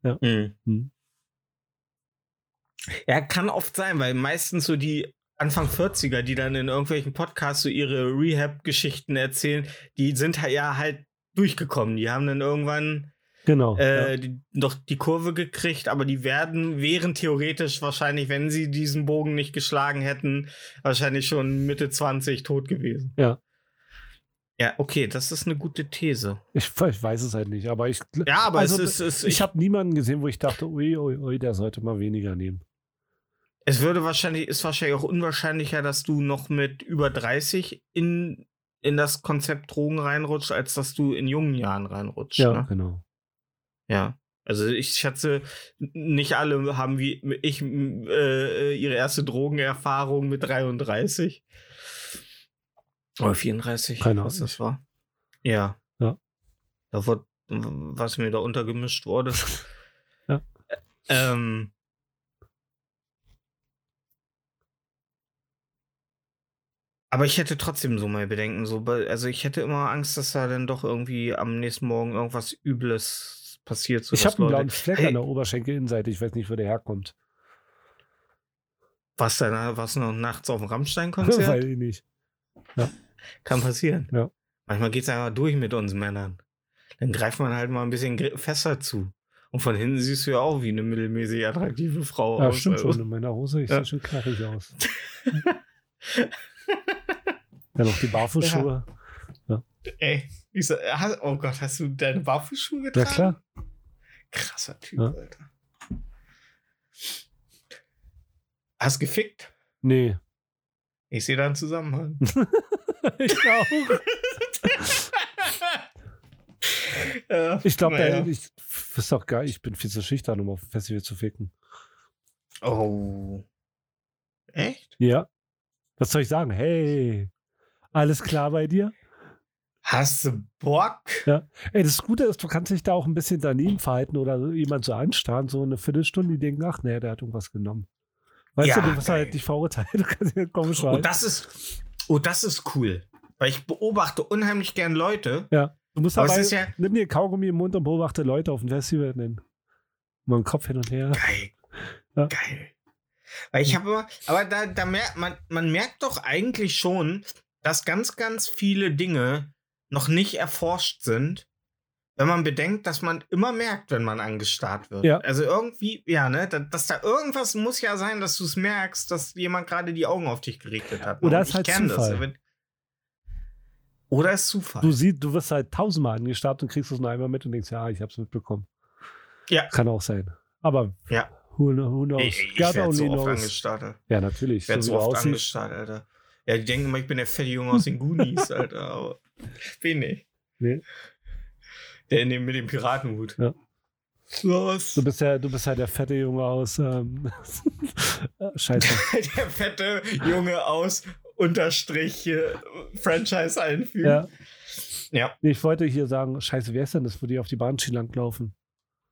Hm. Hm. Ja, kann oft sein, weil meistens so die Anfang 40er, die dann in irgendwelchen Podcasts so ihre Rehab-Geschichten erzählen, die sind ja halt durchgekommen. Die haben dann irgendwann Genau. äh, ja. die, noch die Kurve gekriegt, aber die werden, wären theoretisch wahrscheinlich, wenn sie diesen Bogen nicht geschlagen hätten, wahrscheinlich schon Mitte 20 tot gewesen. Ja. Ja, okay, das ist eine gute These. Ich, ich weiß es halt nicht, aber ich, Ja, aber Also, es ist, es, ich habe niemanden gesehen, wo ich dachte, ui, ui, ui, der sollte mal weniger nehmen. Es würde wahrscheinlich, ist wahrscheinlich auch unwahrscheinlicher, dass du noch mit über 30 in, in das Konzept Drogen reinrutscht, als dass du in jungen Jahren reinrutscht. Ja, Ne? genau. Ja. Also ich schätze, nicht alle haben wie ich äh, ihre erste Drogenerfahrung mit 33. Oder 34, Keine was Ahnung. das war. Ja. Ja. Da wurde, was mir da untergemischt wurde. Ja. Ähm, aber ich hätte trotzdem so mal Bedenken. So, also ich hätte immer Angst, dass da dann doch irgendwie am nächsten Morgen irgendwas Übles passiert. ich sodass habe einen blauen Fleck Hey, an der Oberschenkelinnenseite. Ich weiß nicht, wo der herkommt. Was dann, was noch nachts auf dem weiß Rammstein-Konzert? ich nicht. Kann passieren. Ja. Manchmal geht es einfach durch mit uns Männern. Dann greift man halt mal ein bisschen fester zu. Und von hinten siehst du ja auch wie eine mittelmäßig attraktive Frau Ja, aus. stimmt Also, schon. In meiner Hose ich Ja. sehe schon knackig aus. Dann noch die Barfußschuhe. Ey, ich so, äh, oh Gott, hast du deine Barfußschuhe Ja, getragen? klar. Krasser Typ, Ja. Alter. Hast gefickt? Nee. Ich sehe da einen Zusammenhang. ich auch. Ja, Ich glaube, naja. ich ist doch geil. Ich bin viel zu schüchtern, um auf dem Festival zu ficken. Oh. Echt? Ja. Was soll ich sagen? Hey, alles klar bei dir? Hast du Bock? Ey, das Gute ist, du kannst dich da auch ein bisschen daneben verhalten oder so jemand so anstarren, so eine Viertelstunde, die denken, ach nee, der hat irgendwas genommen. Weißt Ja, du, du wirst geil. halt nicht verurteilt. Du kannst ja komisch Oh, verhalten. das ist, oh, das ist cool. Weil ich beobachte unheimlich gern Leute. Ja. Du musst Aber dabei, ja- nimm dir Kaugummi im Mund und beobachte Leute auf dem Festival. Nehmen. Mal den Kopf hin und her. Geil. Ja. Geil. Weil ich habe immer, aber da, da merkt man, man merkt doch eigentlich schon, dass ganz, ganz viele Dinge noch nicht erforscht sind, wenn man bedenkt, dass man immer merkt, wenn man angestarrt wird. Ja. Also irgendwie, ja, ne, da- dass da irgendwas muss ja sein, dass du es merkst, dass jemand gerade die Augen auf dich gerichtet hat. Oder ist ich halt Zufall. Wenn- Oder ist Zufall. Du siehst, du wirst halt tausendmal angestarrt und kriegst es nur einmal mit und denkst, ja, ich hab's mitbekommen. Ja. Kann auch sein. Aber Ja. who, who knows? Ich God werde so oft knows. angestarrt. Ja, natürlich. Ich werde so so oft aussiehst. angestarrt, Alter. Ja, die denken immer, ich bin der fette Junge aus den Goonies, Alter. Aber bin ich. Nee. Der in dem, mit dem Piratenhut. Ja. Was? Du bist ja, du bist ja der fette Junge aus. Ähm, Scheiße. Der fette Junge aus Unterstrich äh, Franchise einfügen. Ja. Ja. Nee, ich wollte hier sagen, scheiße, wer ist denn das, wo die auf die Bahnschiene langlaufen?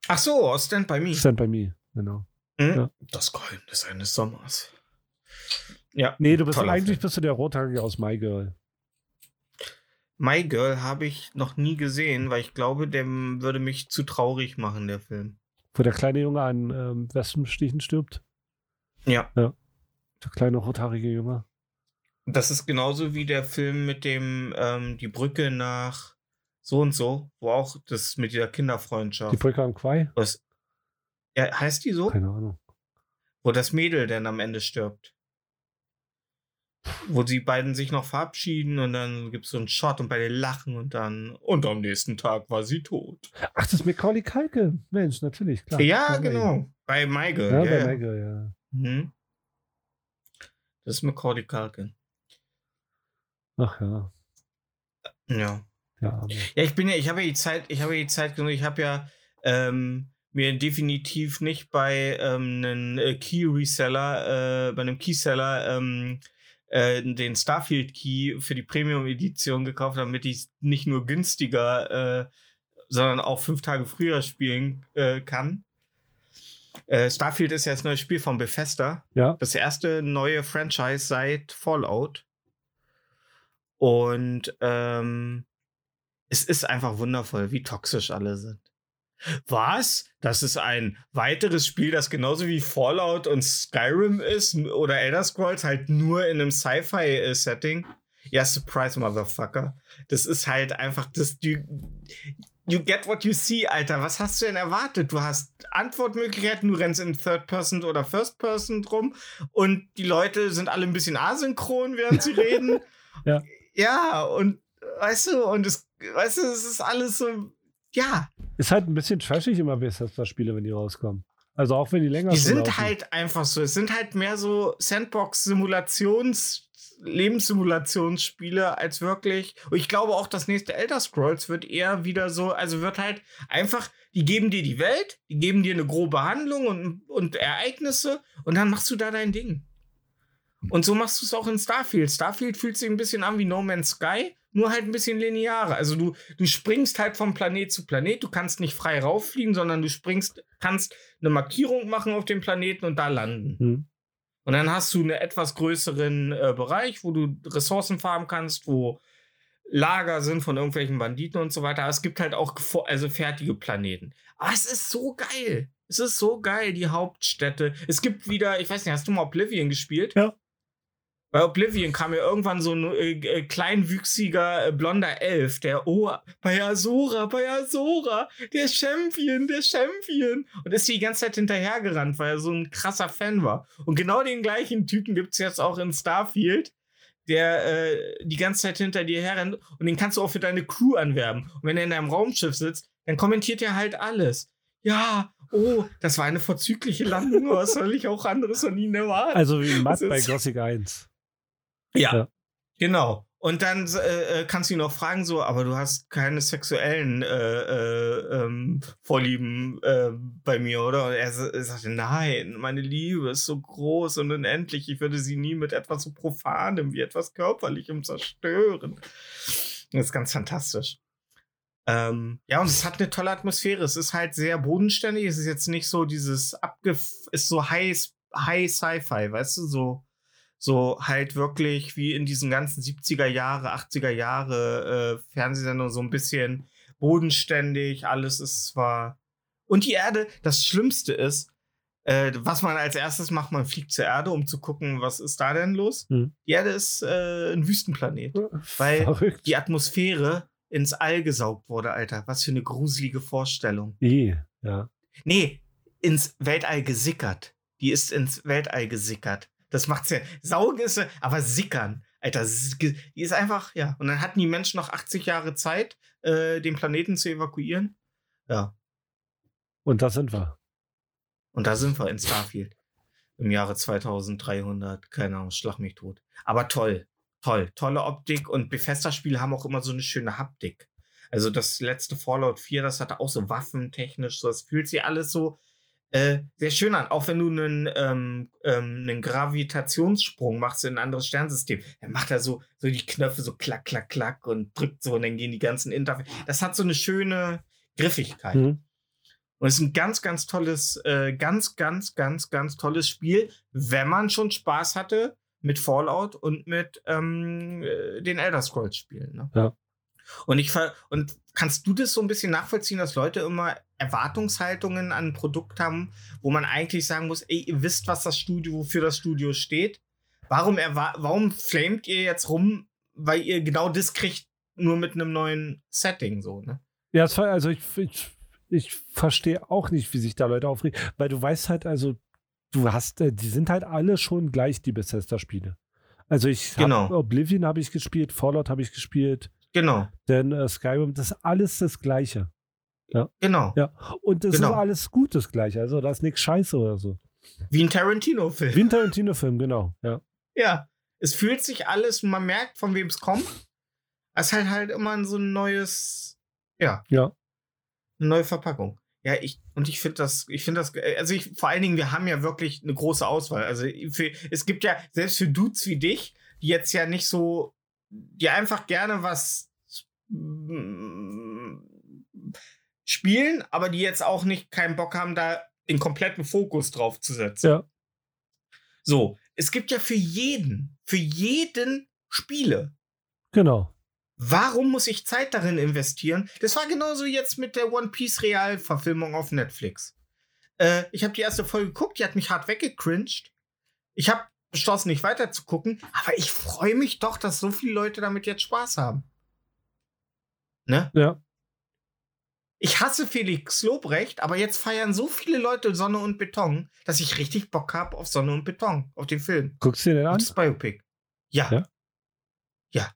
Ach so, aus Stand by Me. Stand by me, genau. Hm? Ja. Das Geheimnis eines Sommers. Ja. Nee, du bist eigentlich Film. bist du der Rothaarige aus My Girl. My Girl habe ich noch nie gesehen, weil ich glaube, der würde mich zu traurig machen, der Film. Wo der kleine Junge an ähm, Wespenstichen stirbt. Ja. Der kleine rothaarige Junge. Das ist genauso wie der Film mit dem, ähm, die Brücke nach so und so, wo auch das mit dieser Kinderfreundschaft. Die Brücke am Quai? was, ja, heißt die so? Keine Ahnung. Wo das Mädel dann am Ende stirbt. Wo die beiden sich noch verabschieden und dann gibt es so einen Shot und beide lachen und dann. Und am nächsten Tag war sie tot. Ach, das ist Macaulay Culkin. Mensch, natürlich, klar. ja, genau. Bei Girl. Ja, Ja, bei Girl, ja. Mhm. Das ist Macaulay Culkin. Ach ja. Ja. Ja, Ja, ich bin ja, ich habe ja die Zeit, ich habe ja die Zeit genug, ich habe ja ähm, mir definitiv nicht bei ähm, einem äh, Key Reseller, äh, bei einem Keyseller ähm, äh, den Starfield Key für die Premium Edition gekauft, damit ich es nicht nur günstiger, äh, sondern auch fünf Tage früher spielen äh, kann. Äh, Starfield ist ja das neue Spiel von Bethesda. ja. Das erste neue Franchise seit Fallout. Und ähm, es ist einfach wundervoll, wie toxisch alle sind. Was? Das ist ein weiteres Spiel, das genauso wie Fallout und Skyrim ist oder Elder Scrolls halt nur in einem Sci-Fi-Setting. Ja, surprise, Motherfucker. Das ist halt einfach das. Du, you get what you see, Alter. Was hast du denn erwartet? Du hast Antwortmöglichkeiten, du rennst in Third Person oder First Person drum und die Leute sind alle ein bisschen asynchron, während sie reden. Ja. Ja, und weißt du, und es, weißt du, es ist alles so, ja, Ist halt ein bisschen trashig immer Bethesda-Spiele, wenn die rauskommen. Also auch wenn die länger die schon sind laufen. halt einfach so, es sind halt mehr so Sandbox-Simulations- Lebenssimulationsspiele als wirklich. Und ich glaube auch, das nächste Elder Scrolls wird eher wieder so, also wird halt einfach, die geben dir die Welt, die geben dir eine grobe Handlung und, und Ereignisse und dann machst du da dein Ding. Und so machst du es auch in Starfield. Starfield fühlt sich ein bisschen an wie No Man's Sky, nur halt ein bisschen linearer. Also du, du springst halt von Planet zu Planet, du kannst nicht frei rauffliegen, sondern du springst, kannst eine Markierung machen auf dem Planeten und da landen. Hm. Und dann hast du einen etwas größeren äh, Bereich, wo du Ressourcen farmen kannst, wo Lager sind von irgendwelchen Banditen und so weiter. Aber es gibt halt auch also fertige Planeten. Aber es ist so geil. Es ist so geil, die Hauptstädte. Es gibt wieder, ich weiß nicht, hast du mal Oblivion gespielt? Ja. Bei Oblivion kam ja irgendwann so ein äh, äh, kleinwüchsiger äh, blonder Elf, der, oh, bei Azora, bei Azora, der Champion, der Champion. Und ist die ganze Zeit hinterhergerannt, weil er so ein krasser Fan war. Und genau den gleichen Typen gibt es jetzt auch in Starfield, der äh, die ganze Zeit hinter dir herrennt. Und den kannst du auch für deine Crew anwerben. Und wenn er in deinem Raumschiff sitzt, dann kommentiert er halt alles. Ja, oh, das war eine vorzügliche Landung. Was soll ich auch anderes von ihnen erwarten? Also wie Matt bei Gothic 1. Ja, Ja. genau. Und dann äh, äh, kannst du ihn auch fragen, so, aber du hast keine sexuellen äh, äh, ähm, Vorlieben äh, bei mir, oder? Und er, er sagte, nein, meine Liebe ist so groß und unendlich. Ich würde sie nie mit etwas so Profanem wie etwas Körperlichem zerstören. Das ist ganz fantastisch. Ähm, ja, und es hat eine tolle Atmosphäre. Es ist halt sehr bodenständig. Es ist jetzt nicht so dieses abgef... ist so high, high Sci-Fi, weißt du, so so halt wirklich wie in diesen ganzen 70er Jahre, 80er Jahre äh, Fernsehsendungen so ein bisschen bodenständig, alles ist zwar. Und die Erde, das Schlimmste ist, äh, was man als erstes macht, man fliegt zur Erde, um zu gucken, was ist da denn los. Hm. Die Erde ist äh, ein Wüstenplanet, weil Verrückt. die Atmosphäre ins All gesaugt wurde, Alter. Was für eine gruselige Vorstellung. Eh, ja. Nee, ins Weltall gesickert. Die ist ins Weltall gesickert. Das macht's ja. Saugen ist, aber sickern. Alter, die ist einfach, ja. Und dann hatten die Menschen noch 80 Jahre Zeit, äh, den Planeten zu evakuieren. Ja. Und da sind wir. Und da sind wir in Starfield. Im Jahre 2300. Keine Ahnung, schlag mich tot. Aber toll. Toll. Tolle Optik. Und Bethesda-Spiele haben auch immer so eine schöne Haptik. Also das letzte Fallout 4, das hatte auch so waffentechnisch, so, das fühlt sich alles so äh, sehr schön an. Auch wenn du einen, ähm, ähm, einen Gravitationssprung machst in ein anderes Sternsystem, dann macht er so, so die Knöpfe so klack, klack, klack und drückt so und dann gehen die ganzen Interface. Das hat so eine schöne Griffigkeit. Mhm. Und es ist ein ganz, ganz tolles, äh, ganz, ganz, ganz, ganz tolles Spiel, wenn man schon Spaß hatte mit Fallout und mit ähm, äh, den Elder Scrolls Spielen. Ne? Ja. Und ich ver und kannst du das so ein bisschen nachvollziehen, dass Leute immer Erwartungshaltungen an ein Produkt haben, wo man eigentlich sagen muss, ey, ihr wisst, was das Studio, wofür das Studio steht. Warum erwa warum flamet ihr jetzt rum, weil ihr genau das kriegt, nur mit einem neuen Setting so, ne? Ja, also ich, ich, ich verstehe auch nicht, wie sich da Leute aufregen, weil du weißt halt, also du hast, äh, die sind halt alle schon gleich, die Bethesda-Spiele. Also ich hab, Genau. Oblivion habe ich gespielt, Fallout habe ich gespielt, Genau, denn äh, Skyrim, das ist alles das Gleiche. genau. Ja. Und das Genau. ist alles gut das Gleiche, also da ist nichts Scheiße oder so. Wie ein Tarantino-Film. Wie ein Tarantino-Film, genau. Ja. Ja, es fühlt sich alles, man merkt, von wem es kommt. Es ist halt halt immer so ein neues, ja, Ja. eine neue Verpackung. Ja, ich, und ich finde das, ich finde das, also ich, vor allen Dingen, wir haben ja wirklich eine große Auswahl. Also für, es gibt ja, selbst für Dudes wie dich, die jetzt ja nicht so, die einfach gerne was mm, spielen, aber die jetzt auch nicht keinen Bock haben, da den kompletten Fokus drauf zu setzen. Ja. So, es gibt ja für jeden, für jeden Spiele. Genau. Warum muss ich Zeit darin investieren? Das war genauso jetzt mit der One Piece Realverfilmung auf Netflix. Äh, ich habe die erste Folge geguckt, die hat mich hart weggecringed. Ich habe beschlossen, nicht weiter zu gucken, aber ich freue mich doch, dass so viele Leute damit jetzt Spaß haben. Ne? Ja. Ich hasse Felix Lobrecht, aber jetzt feiern so viele Leute Sonne und Beton, dass ich richtig Bock habe auf Sonne und Beton, auf den Film. Guckst du dir den an? Gutes Biopic. Ja. Ja? Ja.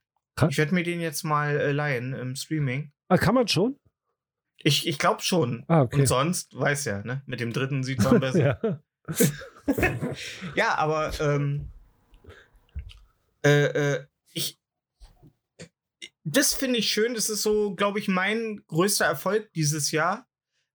Ich werde mir den jetzt mal äh, leihen im Streaming. Ah, kann man schon? Ich, ich glaube schon. Ah, okay. Und sonst, weiß ja, ne? Mit dem dritten sieht es am besten. ja. ja. aber ähm, äh, äh, ich. Das finde ich schön. Das ist so, glaube ich, mein größter Erfolg dieses Jahr.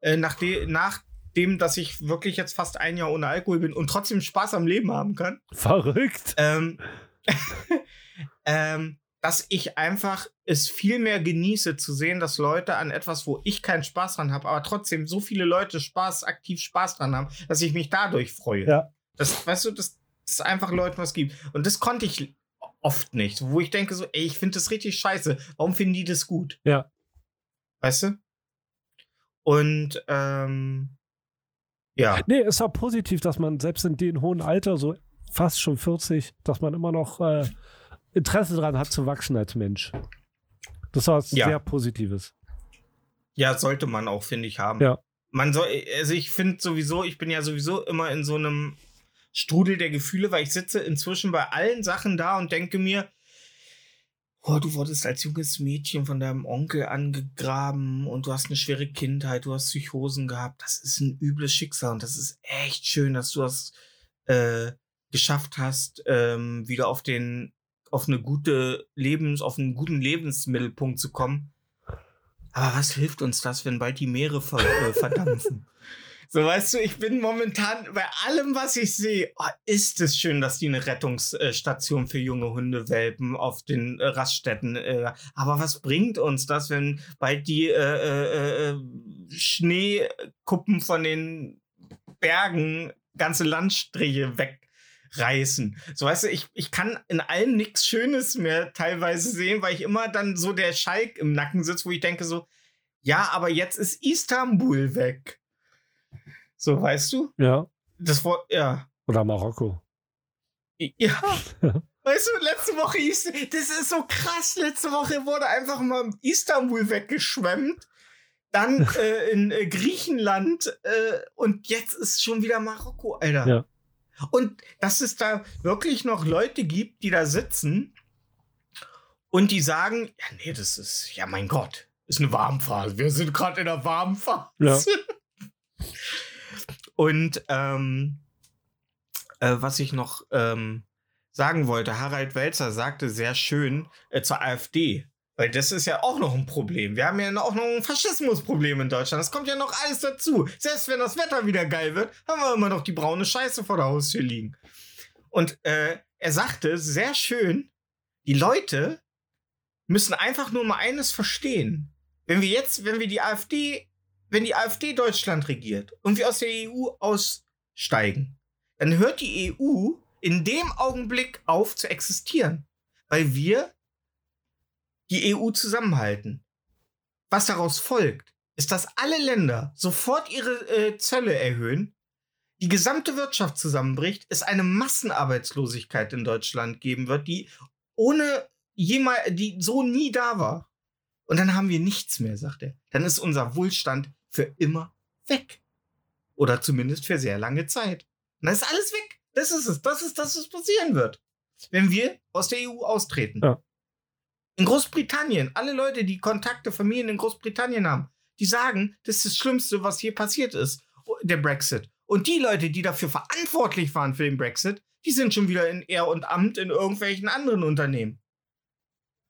Äh, nachdem, nachdem, dass ich wirklich jetzt fast ein Jahr ohne Alkohol bin und trotzdem Spaß am Leben haben kann. Verrückt. Ähm, ähm, dass ich einfach es viel mehr genieße zu sehen, dass Leute an etwas, wo ich keinen Spaß dran habe, aber trotzdem so viele Leute Spaß, aktiv Spaß dran haben, dass ich mich dadurch freue. Ja. Das, weißt du, dass es einfach Leuten was gibt. Und das konnte ich oft nicht, wo ich denke so, ey, ich finde das richtig scheiße. Warum finden die das gut? Ja. Weißt du? Und ähm, ja. Nee, ist auch positiv, dass man selbst in dem hohen Alter, so fast schon 40, dass man immer noch äh, Interesse daran hat zu wachsen als Mensch. Das ist was Ja. sehr Positives. Ja, sollte man auch, finde ich, haben. Ja. Man soll, also ich finde sowieso, ich bin ja sowieso immer in so einem Strudel der Gefühle, weil ich sitze inzwischen bei allen Sachen da und denke mir, oh, du wurdest als junges Mädchen von deinem Onkel angegraben und du hast eine schwere Kindheit, du hast Psychosen gehabt. Das ist ein übles Schicksal und das ist echt schön, dass du das äh, geschafft hast, ähm, wieder auf den, auf eine gute Lebens, auf einen guten Lebensmittelpunkt zu kommen. Aber was hilft uns das, wenn bald die Meere ver äh, verdampfen? So, weißt du, ich bin momentan bei allem, was ich sehe, oh, ist es schön, dass die eine Rettungsstation für junge Hundewelpen auf den äh, Raststätten. Äh, aber was bringt uns das, wenn bald die äh, äh, äh, Schneekuppen von den Bergen ganze Landstriche wegreißen? So, weißt du, ich, ich kann in allem nichts Schönes mehr teilweise sehen, weil ich immer dann so der Schalk im Nacken sitzt, wo ich denke so, ja, aber jetzt ist Istanbul weg. So, weißt du? Ja. Das Wort, ja. Oder Marokko. Ja. Weißt du, letzte Woche hieß, das ist so krass. Letzte Woche wurde einfach mal Istanbul weggeschwemmt. Dann äh, in äh, Griechenland äh, und jetzt ist schon wieder Marokko, Alter. Ja. Und dass es da wirklich noch Leute gibt, die da sitzen und die sagen, ja, nee, das ist, ja, mein Gott, ist eine Warmphase. Wir sind gerade in der Warmphase. Ja. Und ähm, äh, was ich noch ähm, sagen wollte, Harald Welzer sagte sehr schön äh, zur AfD Weil das ist ja auch noch ein Problem. Wir haben ja auch noch ein Faschismusproblem in Deutschland. Das kommt ja noch alles dazu. Selbst wenn das Wetter wieder geil wird, haben wir immer noch die braune Scheiße vor der Haustür liegen. Und äh, er sagte sehr schön, die Leute müssen einfach nur mal eines verstehen. Wenn wir jetzt, wenn wir die AfD, wenn die AfD Deutschland regiert und wir aus der EU aussteigen, dann hört die EU in dem Augenblick auf zu existieren. Weil wir die EU zusammenhalten. Was daraus folgt, ist, dass alle Länder sofort ihre äh, Zölle erhöhen, die gesamte Wirtschaft zusammenbricht, es eine Massenarbeitslosigkeit in Deutschland geben wird, die ohne jemals, die so nie da war. Und dann haben wir nichts mehr, sagt er. Dann ist unser Wohlstand für immer weg. Oder zumindest für sehr lange Zeit. Und dann ist alles weg. Das ist es. Das ist das, was passieren wird. Wenn wir aus der EU austreten. Ja. In Großbritannien, alle Leute, die Kontakte, Familien in Großbritannien haben, die sagen, das ist das Schlimmste, was hier passiert ist, der Brexit. Und die Leute, die dafür verantwortlich waren für den Brexit, die sind schon wieder in Ehr und Amt in irgendwelchen anderen Unternehmen.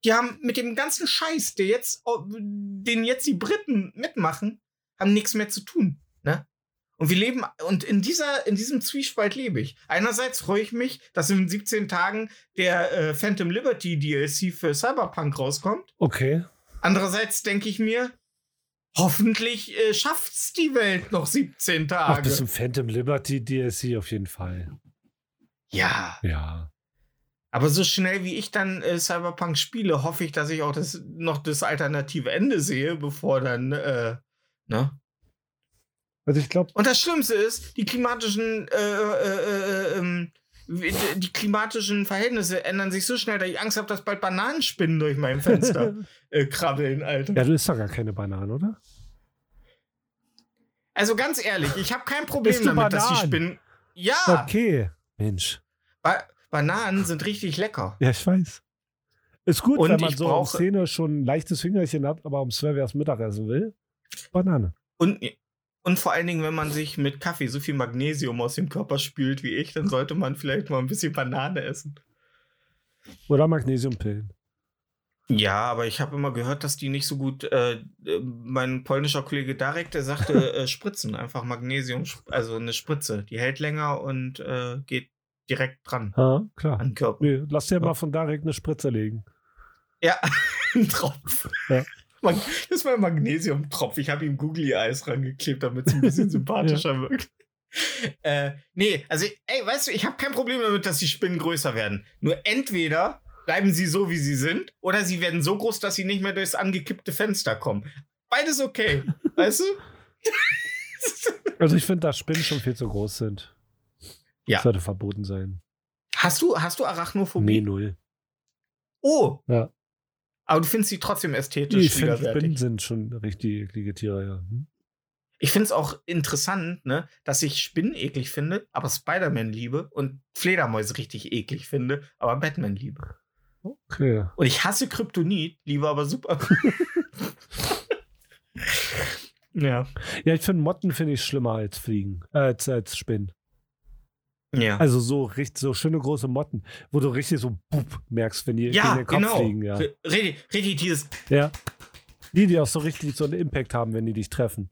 Die haben mit dem ganzen Scheiß, der jetzt, den jetzt die Briten mitmachen, haben nichts mehr zu tun. Ne? Und wir leben, und in dieser, in diesem Zwiespalt lebe ich. Einerseits freue ich mich, dass in 17 Tagen der äh, Phantom Liberty DLC für Cyberpunk rauskommt. Okay. Andererseits denke ich mir, hoffentlich äh, schafft's die Welt noch 17 Ach, Tage. bis zum Phantom Liberty DLC auf jeden Fall. ja. Ja. Aber so schnell wie ich dann äh, Cyberpunk spiele, hoffe ich, dass ich auch das, noch das alternative Ende sehe, bevor dann, äh, ne? Also ich glaube, Und das Schlimmste ist, die klimatischen, äh, äh, äh, ähm, die klimatischen Verhältnisse ändern sich so schnell, dass ich Angst habe, dass bald Bananenspinnen durch mein Fenster äh, krabbeln, Alter. ja, du isst doch gar keine Banane, oder? Also ganz ehrlich, ich habe kein Problem damit, dass die Bananen? Spinnen. Ja, Okay. Mensch. ba Bananen sind richtig lecker. Ja, ich weiß. Ist gut, Und wenn man so brauche- 10 Uhr schon ein leichtes Fingerchen hat, aber um 12 erst Mittagessen will. Banane. Und, und vor allen Dingen, wenn man sich mit Kaffee so viel Magnesium aus dem Körper spült wie ich, dann sollte man vielleicht mal ein bisschen Banane essen. Oder Magnesiumpillen. Ja, aber ich habe immer gehört, dass die nicht so gut. Äh, äh, mein polnischer Kollege Darek, der sagte, äh, Spritzen, einfach Magnesium, also eine Spritze. Die hält länger und äh, geht direkt dran Ja, klar. an Körper. Nee, lass dir Ja. mal von Darek eine Spritze legen. Ja, ein Tropf. Ja. Das ist mein Magnesiumtropf. Ich habe ihm Googly Eyes rangeklebt, damit es ein bisschen sympathischer wirkt. Äh, nee, also, ey, weißt du, ich habe kein Problem damit, dass die Spinnen größer werden. Nur entweder bleiben sie so, wie sie sind, oder sie werden so groß, dass sie nicht mehr durchs angekippte Fenster kommen. Beides okay, weißt du? Also ich finde, dass Spinnen schon viel zu groß sind. Ja. Sollte verboten sein. Hast du, hast du Arachnophobie? Nee, null. Oh! Ja. Aber du findest sie trotzdem ästhetisch Ich finde, widerwärtig. Spinnen sind schon richtig eklige Tiere, ja. Hm? Ich finde es auch interessant, ne, dass ich Spinnen eklig finde, aber Spider-Man liebe und Fledermäuse richtig eklig finde, aber Batman liebe. Okay. Und ich hasse Kryptonit, liebe aber super. ja. Ja, ich finde Motten finde ich schlimmer als Fliegen. Äh, als, als Spinnen. Ja. Also so richtig, so schöne große Motten, wo du richtig so bup merkst, wenn die ja, in den Kopf genau. fliegen, ja. R- Richtig, dieses. ja. Die, die auch so richtig so einen Impact haben, wenn die dich treffen.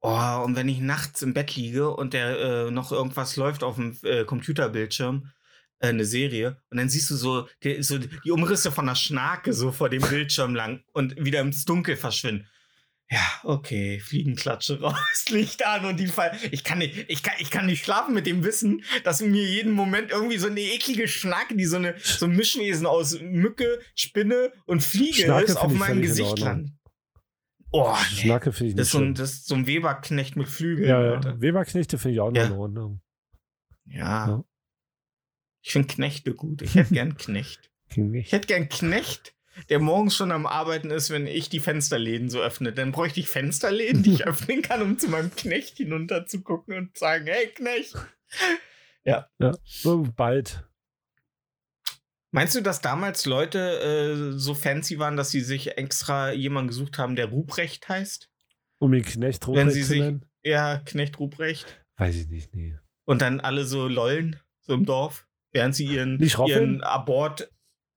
Oh, und wenn ich nachts im Bett liege und der äh, noch irgendwas läuft auf dem äh, Computerbildschirm, äh, eine Serie, und dann siehst du so die, so die Umrisse von der Schnake so vor dem Bildschirm lang und wieder ins Dunkel verschwinden. Ja, okay, Fliegenklatsche raus, Licht an und die Fall. Ich kann nicht, ich kann, ich kann nicht schlafen mit dem Wissen, dass mir jeden Moment irgendwie so eine eklige Schnake, die so eine so ein Mischwesen aus Mücke, Spinne und Fliege Schnake ist, auf meinem Gesicht landet. Oh, nee. Schnacke finde ich Das nicht ist, so ein, das ist so ein Weberknecht mit Flügeln. Ja, ja. Weberknechte finde ich auch noch Ja. in Ordnung. Ja. Ja. Ich finde Knechte gut. Ich hätte gern Knecht. Ich hätte gern Knecht, der morgens schon am Arbeiten ist, wenn ich die Fensterläden so öffne. Dann bräuchte ich Fensterläden, die ich öffnen kann, um zu meinem Knecht hinunter zu gucken und sagen, hey Knecht. So bald. Meinst du, dass damals Leute äh, so fancy waren, dass sie sich extra jemanden gesucht haben, der Ruprecht heißt? Um den Knecht Wenn sie Ruprecht zu sich- nennen? Ja, Knecht Ruprecht. Weiß ich nicht, nee. Und dann alle so lollen, so im Dorf, während sie ihren, ihren Abort.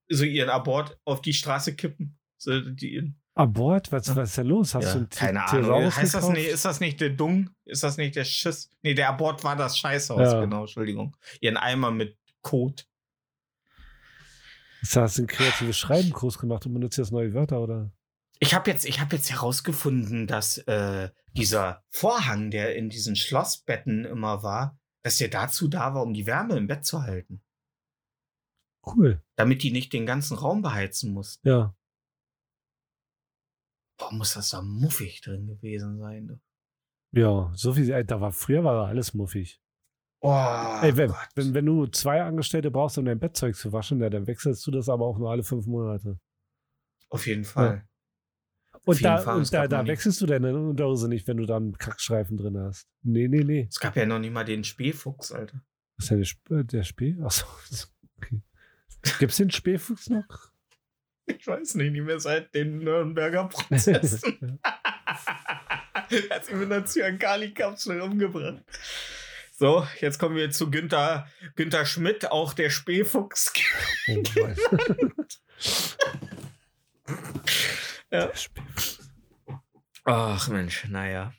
So ihren Abort auf die Straße kippen. So, die, Abort? Was, was ist denn los? Hast ja, du einen keine T- Ahnung. Heißt das nicht, ist das nicht der Dung? Ist das nicht der Schiss? Nee, der Abort war das Scheißhaus, Ja. genau, Entschuldigung. Ihren Eimer mit Kot. Hast du hast du einen kreatives Schreibenkurs gemacht und benutzt jetzt neue Wörter, oder? Ich habe jetzt, ich hab jetzt herausgefunden, dass äh, dieser Vorhang, der in diesen Schlossbetten immer war, dass der dazu da war, um die Wärme im Bett zu halten. Cool. Damit die nicht den ganzen Raum beheizen mussten. Ja. Boah, muss das da muffig drin gewesen sein. du. Ja, so viel. Da war, früher war da alles muffig. Oh, Ey, wenn, wenn, wenn du zwei Angestellte brauchst, um dein Bettzeug zu waschen, ja, dann wechselst du das aber auch nur alle fünf Monate. Auf jeden Fall. Und jeden da, Fall, und da, da wechselst du deine Unterhose nicht, wenn du da einen Kackstreifen drin hast. Nee, nee, nee. Es gab ja noch nicht mal den Spähfuchs, Alter. Was ist denn der, Sp äh, der Spee? Achso. Okay. Gibt's den Spähfuchs noch? Ich weiß nicht, nicht mehr seit den Nürnberger Prozessen. Hat sich mit einer Zyankali-Kapsel umgebracht. So, jetzt kommen wir zu Günther, Günther Schmidt, auch der Spähfuchs. Oh. Ja. Der Spähfuchs. Ach Mensch, naja.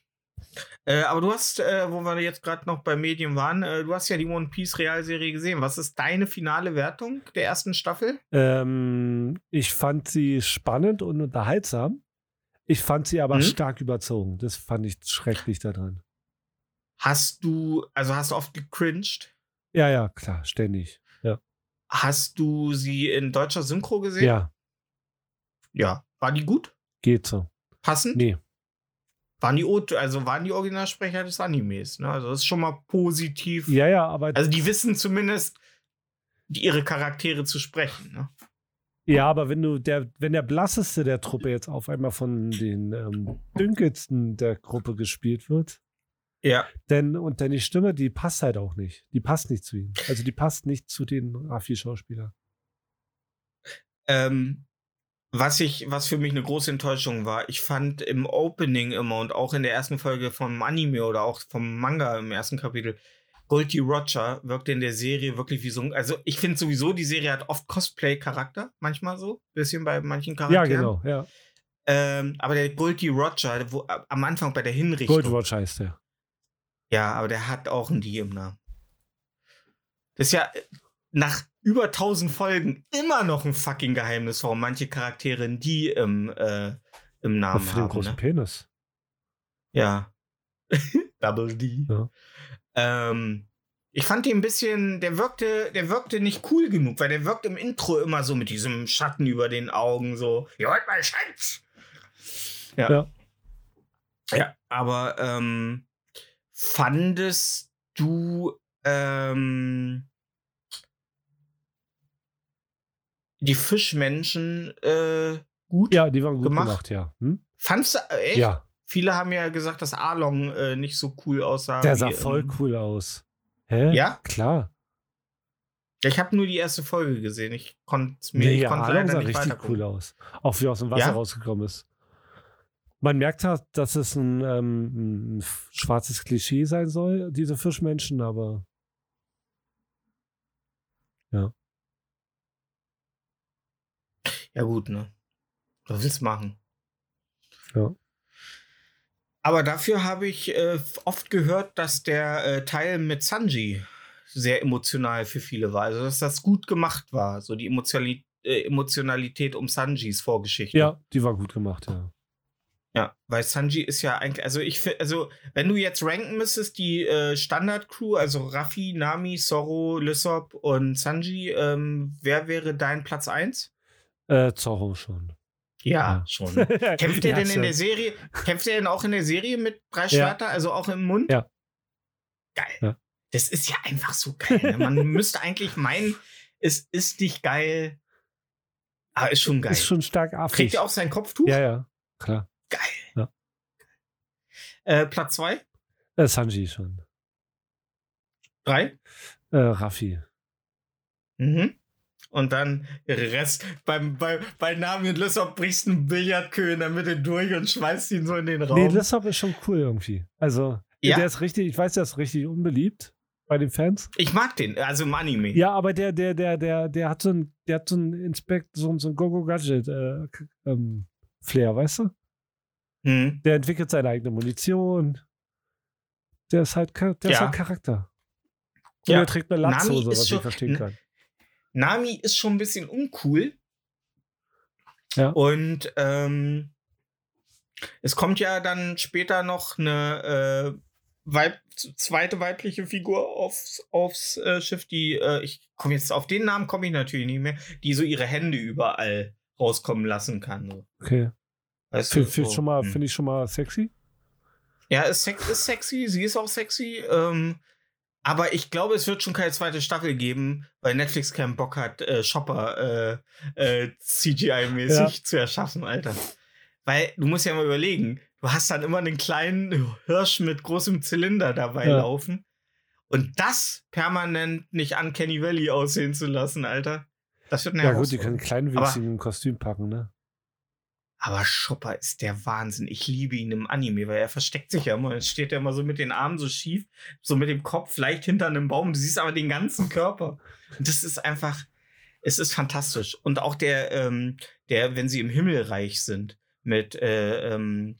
Äh, aber du hast, äh, wo wir jetzt gerade noch bei Medien waren, äh, du hast ja die One Piece Realserie gesehen. Was ist deine finale Wertung der ersten Staffel? Ähm, ich fand sie spannend und unterhaltsam. Ich fand sie aber Mhm. stark überzogen. Das fand ich schrecklich daran. Hast du, also hast du oft gecringed? Ja, ja, klar, ständig. Ja. Hast du sie in deutscher Synchro gesehen? Ja, Ja. War die gut? geht so. Passend? Nee. Waren die, O- also waren die Originalsprecher des Animes, ne? Also das ist schon mal positiv. Ja, ja, aber Also die wissen zumindest, die, ihre Charaktere zu sprechen, ne? Ja, aber wenn du der, wenn der blasseste der Truppe jetzt auf einmal von den ähm, dünkelsten der Gruppe gespielt wird, Ja. denn und dann die Stimme, die passt halt auch nicht. Die passt nicht zu ihm. Also die passt nicht zu den Raffi-Schauspielern. Ähm, was ich, was für mich eine große Enttäuschung war, ich fand im Opening immer und auch in der ersten Folge vom Anime oder auch vom Manga im ersten Kapitel, Goldie Roger wirkte in der Serie wirklich wie so ein, also ich finde sowieso, die Serie hat oft Cosplay-Charakter, manchmal so, bisschen bei manchen Ja, Charakteren. genau, ja. Ähm, aber der Goldie Roger, wo, am Anfang bei der Hinrichtung. Gold Watch heißt der. Ja, aber der hat auch ein Die im Namen. Das ist ja äh, nach über 1000 Folgen immer noch ein fucking Geheimnis, warum manche Charaktere Die im, äh, im Namen Für den haben. großen Ne? Penis. Ja. Double D. Ja. Ähm, ich fand den ein bisschen, der wirkte, der wirkte nicht cool genug, weil der wirkt im Intro immer so mit diesem Schatten über den Augen, so, ihr wollt mal Schatz. Ja. Ja. Ja, aber ähm, fandest du ähm, die Fischmenschen äh, gut? Ja, die waren gut Gemacht. gemacht, ja. Hm? Fandst du, äh, echt? Ja, Viele haben ja gesagt, dass Arlong äh, nicht so cool aussah. der wie, sah voll ähm, cool aus. Hä? Ja? Klar. Ich habe nur die erste Folge gesehen. Ich konnte mir Nee, ja, konnte Arlong sah richtig cool aus. Auch wie er aus dem Wasser Ja? rausgekommen ist. Man merkt halt, dass es ein, ähm, ein schwarzes Klischee sein soll, diese Fischmenschen, aber Ja, gut, ne? Was willst du machen? Ja. Aber dafür habe ich äh, oft gehört, dass der äh, Teil mit Sanji sehr emotional für viele war. Also, dass das gut gemacht war. So die Emotionali äh, Emotionalität um Sanjis Vorgeschichte. ja, die war gut gemacht, ja. Ja, weil Sanji ist ja eigentlich, also ich finde, also wenn du jetzt ranken müsstest, die äh, Standard-Crew, also Raffi, Nami, Zorro, Lysop und Sanji, ähm, wer wäre dein Platz 1? Äh, Zorro schon. Ja, schon. Kämpft er Ja, denn in der Serie, kämpft er denn auch in der Serie mit drei Ja. Schwerter, also auch im Mund? Ja. Geil. Ja. Das ist ja einfach so geil. Ne? Man müsste eigentlich meinen, es ist nicht geil, aber ist schon geil. Ist schon stark affig. Kriegt er auch sein Kopftuch? Ja, ja, klar. Geil. Ja. Äh, Platz 2? Äh, Sanji schon. 3? Äh, Raffi. Mhm. Und dann Rest. Beim, bei, bei Nami und Lissop brichst du einen Billardkö in der Mitte durch und schmeißt ihn so in den Raum. Nee, Lissop ist schon cool irgendwie. Also, Ja? der ist richtig, ich weiß, der ist richtig unbeliebt. bei den Fans. Ich mag den, also im Anime. Ja, aber der, der, der, der, der hat so ein, der hat so ein Inspekt, so, so ein Go-Go-Gadget äh, ähm, Flair, weißt du? Hm. Der entwickelt seine eigene Munition. Der ist halt, der ist Ja. halt Charakter. Und Ja. er trägt eine Latzhose, ist was ich verstehen kann. Nami ist schon ein bisschen uncool. Ja. Und ähm, es kommt ja dann später noch eine äh, Weib zweite weibliche Figur aufs, aufs äh, Schiff, die, äh, ich komme jetzt auf den Namen komme ich natürlich nicht mehr, die so ihre Hände überall rauskommen lassen kann. So. Okay. Weißt Finde du, find so. schon mal, Hm. find ich schon mal sexy. Ja, ist, sex ist sexy, sie ist auch sexy. Ähm, aber ich glaube, es wird schon keine zweite Staffel geben, weil Netflix keinen Bock hat, äh, Shopper äh, äh, CGI-mäßig Ja. zu erschaffen, Alter. Weil du musst ja mal überlegen, du hast dann immer einen kleinen Hirsch mit großem Zylinder dabei Ja. laufen. Und das permanent nicht an Kenny Valley aussehen zu lassen, Alter. Das wird eine Ja, gut, die können Herausforderung. kleinen Aber- Wichsigen im Kostüm packen, ne? Aber Chopper ist der Wahnsinn. Ich liebe ihn im Anime, weil er versteckt sich ja immer. Dann steht er immer so mit den Armen so schief, so mit dem Kopf leicht hinter einem Baum. Du siehst aber den ganzen Körper. Und das ist einfach, es ist fantastisch. Und auch der, ähm, der, wenn sie im Himmelreich sind, mit äh, ähm,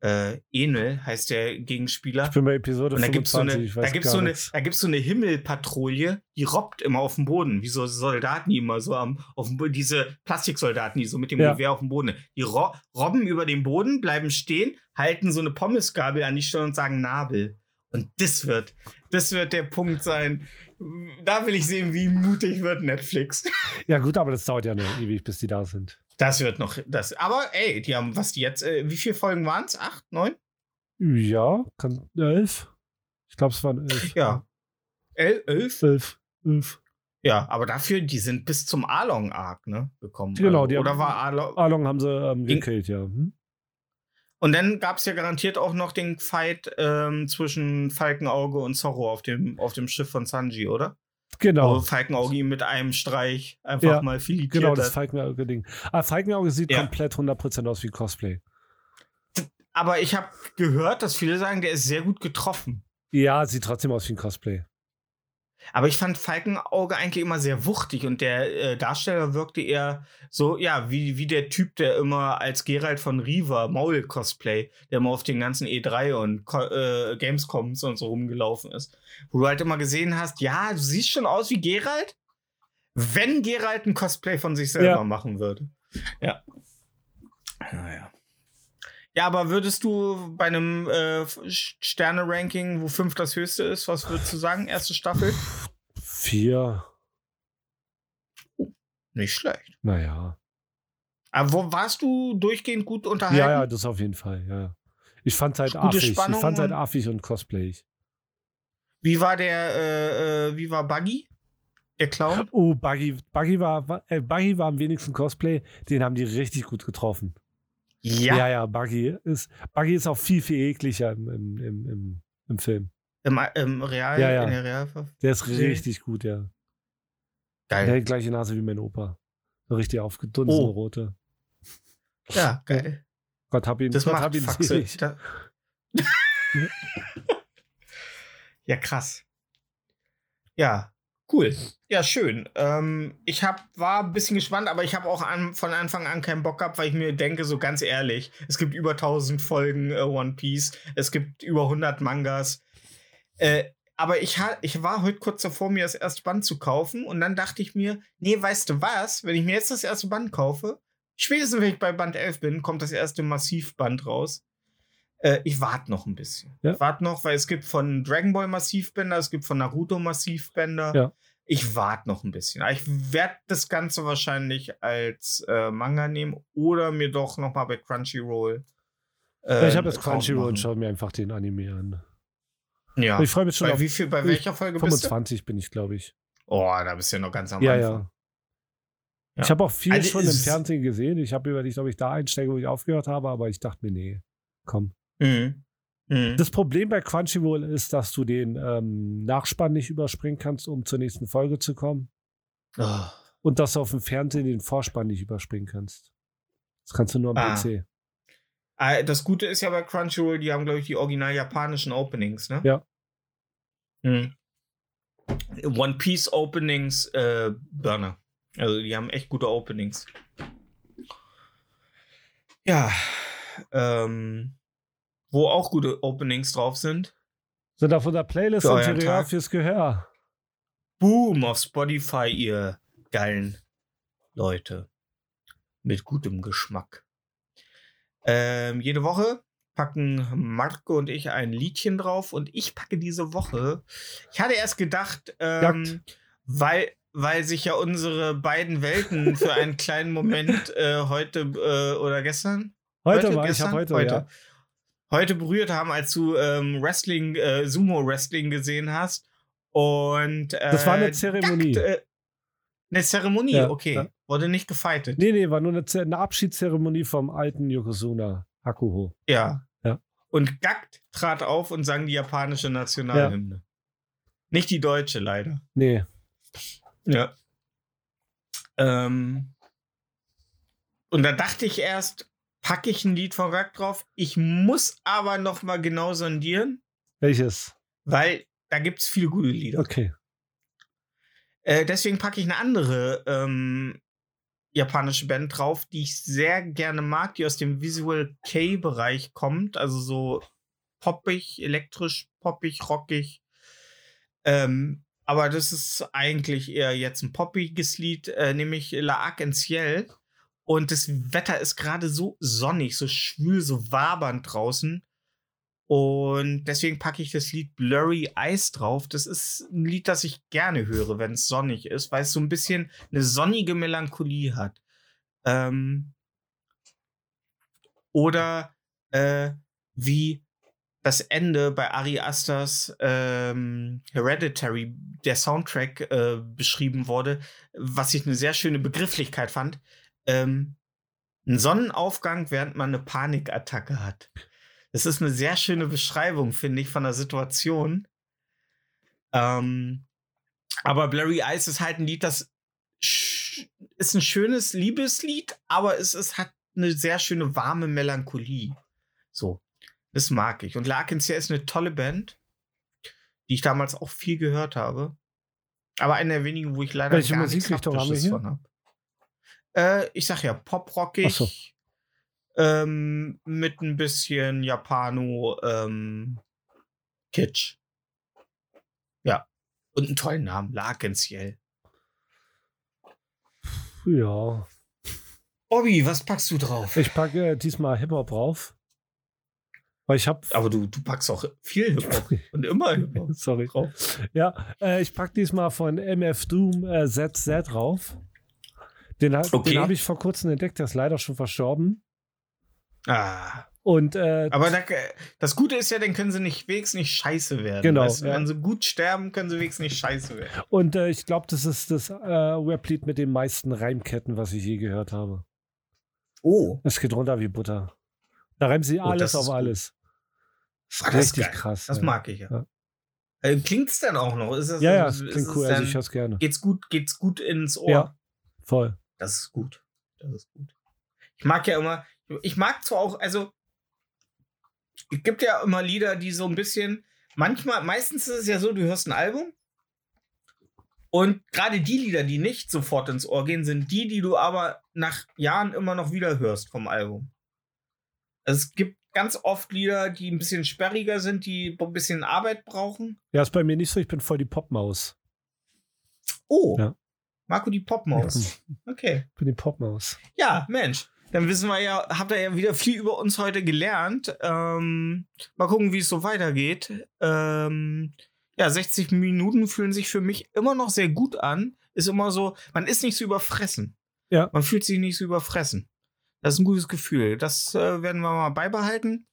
äh, Enel heißt der Gegenspieler. Ich bin bei Episode Und da gibt's so 25, eine, da gibt's so eine, nichts. da gibt's so eine Himmelpatrouille, die robbt immer auf dem Boden, wie so Soldaten, die immer so am, auf dem Boden, diese Plastiksoldaten, die so mit dem Ja. Gewehr auf dem Boden, die ro robben über den Boden, bleiben stehen, halten so eine Pommesgabel an die Stirn und sagen Nabel. Und das wird, das wird der Punkt sein. Da will ich sehen, wie mutig wird Netflix. Ja, gut, aber das dauert ja noch ewig, bis die da sind. Das wird noch, das, aber ey, die haben, was die jetzt, äh, wie viele Folgen waren es? Acht, neun? Ja, kann elf. Ich glaube, es waren elf. Ja. El elf? Elf. Elf. Ja, aber dafür, die sind bis zum Along-Arc, ne, gekommen. Genau, Also, die Oder haben- war Along. Along haben sie ähm, gekillt, ja. Hm? Und dann gab es ja garantiert auch noch den Fight ähm, zwischen Falkenauge und Zorro auf dem, auf dem Schiff von Sanji, oder? Genau. Wo Falkenauge mit einem Streich einfach Ja, mal filetiert Genau, das. Falkenauge-Ding. Ah, Falkenauge sieht Ja. komplett 100% aus wie Cosplay. Aber ich habe gehört, dass viele sagen, der ist sehr gut getroffen. Ja, sieht trotzdem aus wie ein Cosplay. Aber ich fand Falkenauge eigentlich immer sehr wuchtig und der äh, Darsteller wirkte eher so, ja, wie, wie der Typ, der immer als Geralt von Riva, Maul-Cosplay, der immer auf den ganzen E3 und äh, Gamescoms und so rumgelaufen ist. Wo du halt immer gesehen hast, ja, du siehst schon aus wie Geralt, wenn Geralt ein Cosplay von sich selber Ja. machen würde. Ja. Naja. Ja, aber würdest du bei einem äh, Sterne-Ranking, wo 5 das höchste ist, was würdest du sagen? Erste Staffel? Vier. Nicht schlecht. Naja. Aber wo warst du durchgehend gut unterhalten? Ja, ja, das auf jeden Fall. Ja. Ich fand's halt affig. Ich Spannung fand's halt und- affig und cosplayig. Wie war der, äh, äh, wie war Buggy? Der Clown? Oh, Buggy, Buggy, war- äh, Buggy war am wenigsten Cosplay. Den haben die richtig gut getroffen. Ja, ja, Buggy ist, Buggy ist auch viel, viel ekliger im, im, im, im, Film. Im, im Real, Ja, ja. in der Realverfilmung? Der ist richtig gut, ja. Geil. Der hat die gleiche Nase wie mein Opa. Richtig aufgedunsene Oh. rote. Ja, geil. Gott hab ihn, Das Gott macht hab ihn Faxe. selig. Da- ja, krass. Ja, cool. Ja, schön. Ähm, ich hab, war ein bisschen gespannt, aber ich habe auch an, von Anfang an keinen Bock gehabt, weil ich mir denke, so ganz ehrlich, es gibt über 1000 Folgen äh, One Piece, es gibt über 100 Mangas. Äh, aber ich, ich war heute kurz davor, mir das erste Band zu kaufen und dann dachte ich mir, nee, weißt du was, wenn ich mir jetzt das erste Band kaufe, spätestens wenn ich bei Band 11 bin, kommt das erste Massivband raus. Äh, ich warte noch ein bisschen. Ja. Ich warte noch, weil es gibt von Dragon Ball Massivbänder, es gibt von Naruto Massivbänder. Ja. Ich warte noch ein bisschen. Aber Ich werde das Ganze wahrscheinlich als äh, Manga nehmen oder mir doch noch mal bei Crunchyroll. äh, Ja, ich habe das Crunchyroll und schaue mir einfach den Anime an. Ja. Ich freue mich schon Bei, auf wie viel, bei welcher Folge bist du? 25 bin ich, glaube ich. Oh, da bist du ja noch ganz am Ja, Anfang. ja. Ja. Ich habe auch viel Also schon im Fernsehen gesehen. Ich habe überlegt, ob ich da einsteige, wo ich aufgehört habe, aber ich dachte mir, nee, komm. Mhm. Mhm. Das Problem bei Crunchyroll ist, dass du den ähm, Nachspann nicht überspringen kannst, um zur nächsten Folge zu kommen. Oh. Und dass du auf dem Fernsehen den Vorspann nicht überspringen kannst. Das kannst du nur am Ah. PC. Ah, Das Gute ist ja bei Crunchyroll, die haben, glaube ich, die original japanischen Openings, ne? Ja. Mhm. One Piece Openings äh, Burner. Also die haben echt gute Openings. Ja. Ähm, wo auch gute Openings drauf sind. Sind auf unserer Playlist Für Interieur fürs Gehör. Boom auf Spotify, ihr geilen Leute. Mit gutem Geschmack. Ähm, jede Woche packen Marco und ich ein Liedchen drauf und ich packe diese Woche. Ich hatte erst gedacht, ähm, weil, weil sich ja unsere beiden Welten für einen kleinen Moment äh, heute äh, oder gestern Heute, Heute, war ich, gestern? habe heute, Heute. ja. Heute berührt haben, als du ähm, Wrestling, äh, Sumo-Wrestling gesehen hast. Und äh, Das war eine Zeremonie. Jagd, äh, eine Zeremonie, Ja, okay. ja. Wurde nicht gefightet. Nee, nee, war nur eine, Ze- eine Abschiedszeremonie vom alten Yokozuna Hakuho. Ja. Ja. Und Gakt trat auf und sang die japanische Nationalhymne. Nicht die deutsche, leider. Nee. Ja. Ähm, und da dachte ich erst, packe ich ein Lied von Gakt drauf. Ich muss aber noch mal genau sondieren, Welches? weil da gibt es viele gute Lieder. Okay. Äh, deswegen packe ich eine andere ähm, japanische Band drauf, die ich sehr gerne mag, die aus dem Visual K-Bereich kommt. Also so poppig, elektrisch, poppig, rockig. Ähm, aber das ist eigentlich eher jetzt ein poppiges Lied, äh, nämlich La Arc en Ciel. Und das Wetter ist gerade so sonnig, so schwül, so wabernd draußen. Und deswegen packe ich das Lied Blurry Eyes drauf. Das ist ein Lied, das ich gerne höre, wenn es sonnig ist, weil es so ein bisschen eine sonnige Melancholie hat. Ähm, oder äh, wie das Ende bei Ari Asters ähm, Hereditary, der Soundtrack, äh, beschrieben wurde, was ich eine sehr schöne Begrifflichkeit fand. Ähm, ein Sonnenaufgang, während man eine Panikattacke hat. Das ist eine sehr schöne Beschreibung, finde ich, von der Situation. Ähm, aber Blurry Eyes ist halt ein Lied, das ist ein schönes Liebeslied, aber es, es hat eine sehr schöne warme Melancholie. So, das mag ich. Und Larkins ist eine tolle Band, die ich damals auch viel gehört habe. Aber eine der wenigen, wo ich leider Welche gar nichts Musikrichtung haben wir Haptisches hier? von habe. Äh, ich sag ja, poprockig. So. Ähm, mit ein bisschen Japano ähm, Kitsch. Ja. Und einen tollen Namen, Larkensiel. Ja. Bobby, was packst du drauf? Ich packe äh, diesmal Hip-Hop drauf. Weil ich habe. Aber du, du packst auch viel Hip-Hop und immer Hip-Hop Sorry. drauf. Ja, äh, ich packe diesmal von MF Doom äh, ZZ drauf. Den, Okay. den habe ich vor kurzem entdeckt, der ist leider schon verstorben. Ah. Und äh, Aber da, das Gute ist ja, dann können sie nicht wenigstens nicht scheiße werden. Genau, Weißt ja. Wenn sie gut sterben, können sie wenigstens nicht scheiße werden. Und äh, ich glaube, das ist das äh, Rap-Lied mit den meisten Reimketten, was ich je gehört habe. Oh. Es geht runter wie Butter. Da reimt sie Oh, alles ist auf alles. Das ist das ist richtig krass. Das ja. mag ich ja. Ja. Äh, Klingt's denn auch noch? Ist das, Ja, ja, es klingt es cool. Also denn- ich höre es gerne. geht's gut, geht's gut ins Ohr? Ja. Voll. Das ist gut. Das ist gut. Ich mag ja immer, ich mag zwar auch, also es gibt ja immer Lieder, die so ein bisschen, manchmal, meistens ist es ja so, du hörst ein Album und gerade die Lieder, die nicht sofort ins Ohr gehen, sind die, die du aber nach Jahren immer noch wieder hörst vom Album. Also es gibt ganz oft Lieder, die ein bisschen sperriger sind, die ein bisschen Arbeit brauchen. Ja, ist bei mir nicht so. Ich bin voll die Popmaus. Oh, Ja. Marco die Popmaus. Okay. Ich bin die Popmaus. Ja, Mensch. Dann wissen wir ja, habt ihr ja wieder viel über uns heute gelernt. Ähm, mal gucken, wie es so weitergeht. Ähm, ja, 60 Minuten fühlen sich für mich immer noch sehr gut an. Ist immer so, man ist nicht so überfressen. Ja. Man fühlt sich nicht so überfressen. Das ist ein gutes Gefühl. Das äh, werden wir mal beibehalten.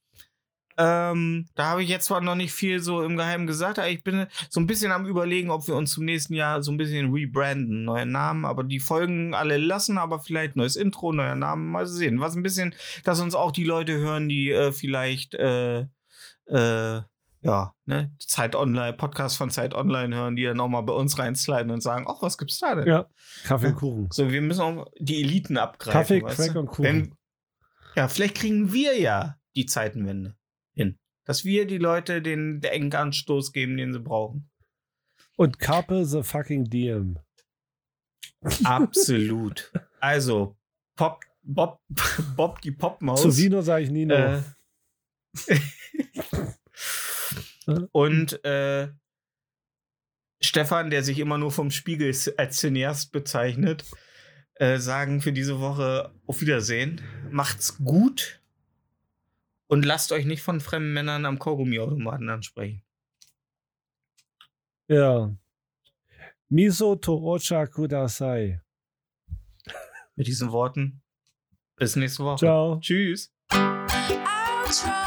Ähm, da habe ich jetzt zwar noch nicht viel so im Geheimen gesagt, aber ich bin so ein bisschen am überlegen, ob wir uns zum nächsten Jahr so ein bisschen rebranden, neue Namen, aber die Folgen alle lassen, aber vielleicht neues Intro, neuer Namen, mal sehen. Was ein bisschen, dass uns auch die Leute hören, die äh, vielleicht äh, äh, ja, ne, Zeit Online, Podcast von Zeit Online hören, die dann auch mal bei uns reinsliden und sagen, ach, was gibt's da denn? Ja. Kaffee und Kuchen. So, wir müssen auch die Eliten abgreifen. Kaffee, Crack du? und Kuchen. Wenn, ja, vielleicht kriegen wir ja die Zeitenwende. Dass wir die Leute den Denkanstoß geben, den sie brauchen. Und Carpe the fucking Diem. Absolut. Also, Pop, Bob, Bob die Popmaus. Zu Vino sage ich Nino. Äh, und äh, Stefan, der sich immer nur vom Spiegel als Cineast bezeichnet, äh, sagen für diese Woche auf Wiedersehen. Macht's gut und lasst euch nicht von fremden Männern am Kaugummiautomaten ansprechen. ja. Miso to ocha kudasai. Mit diesen Worten. Bis nächste Woche. Ciao. Tschüss. Outro.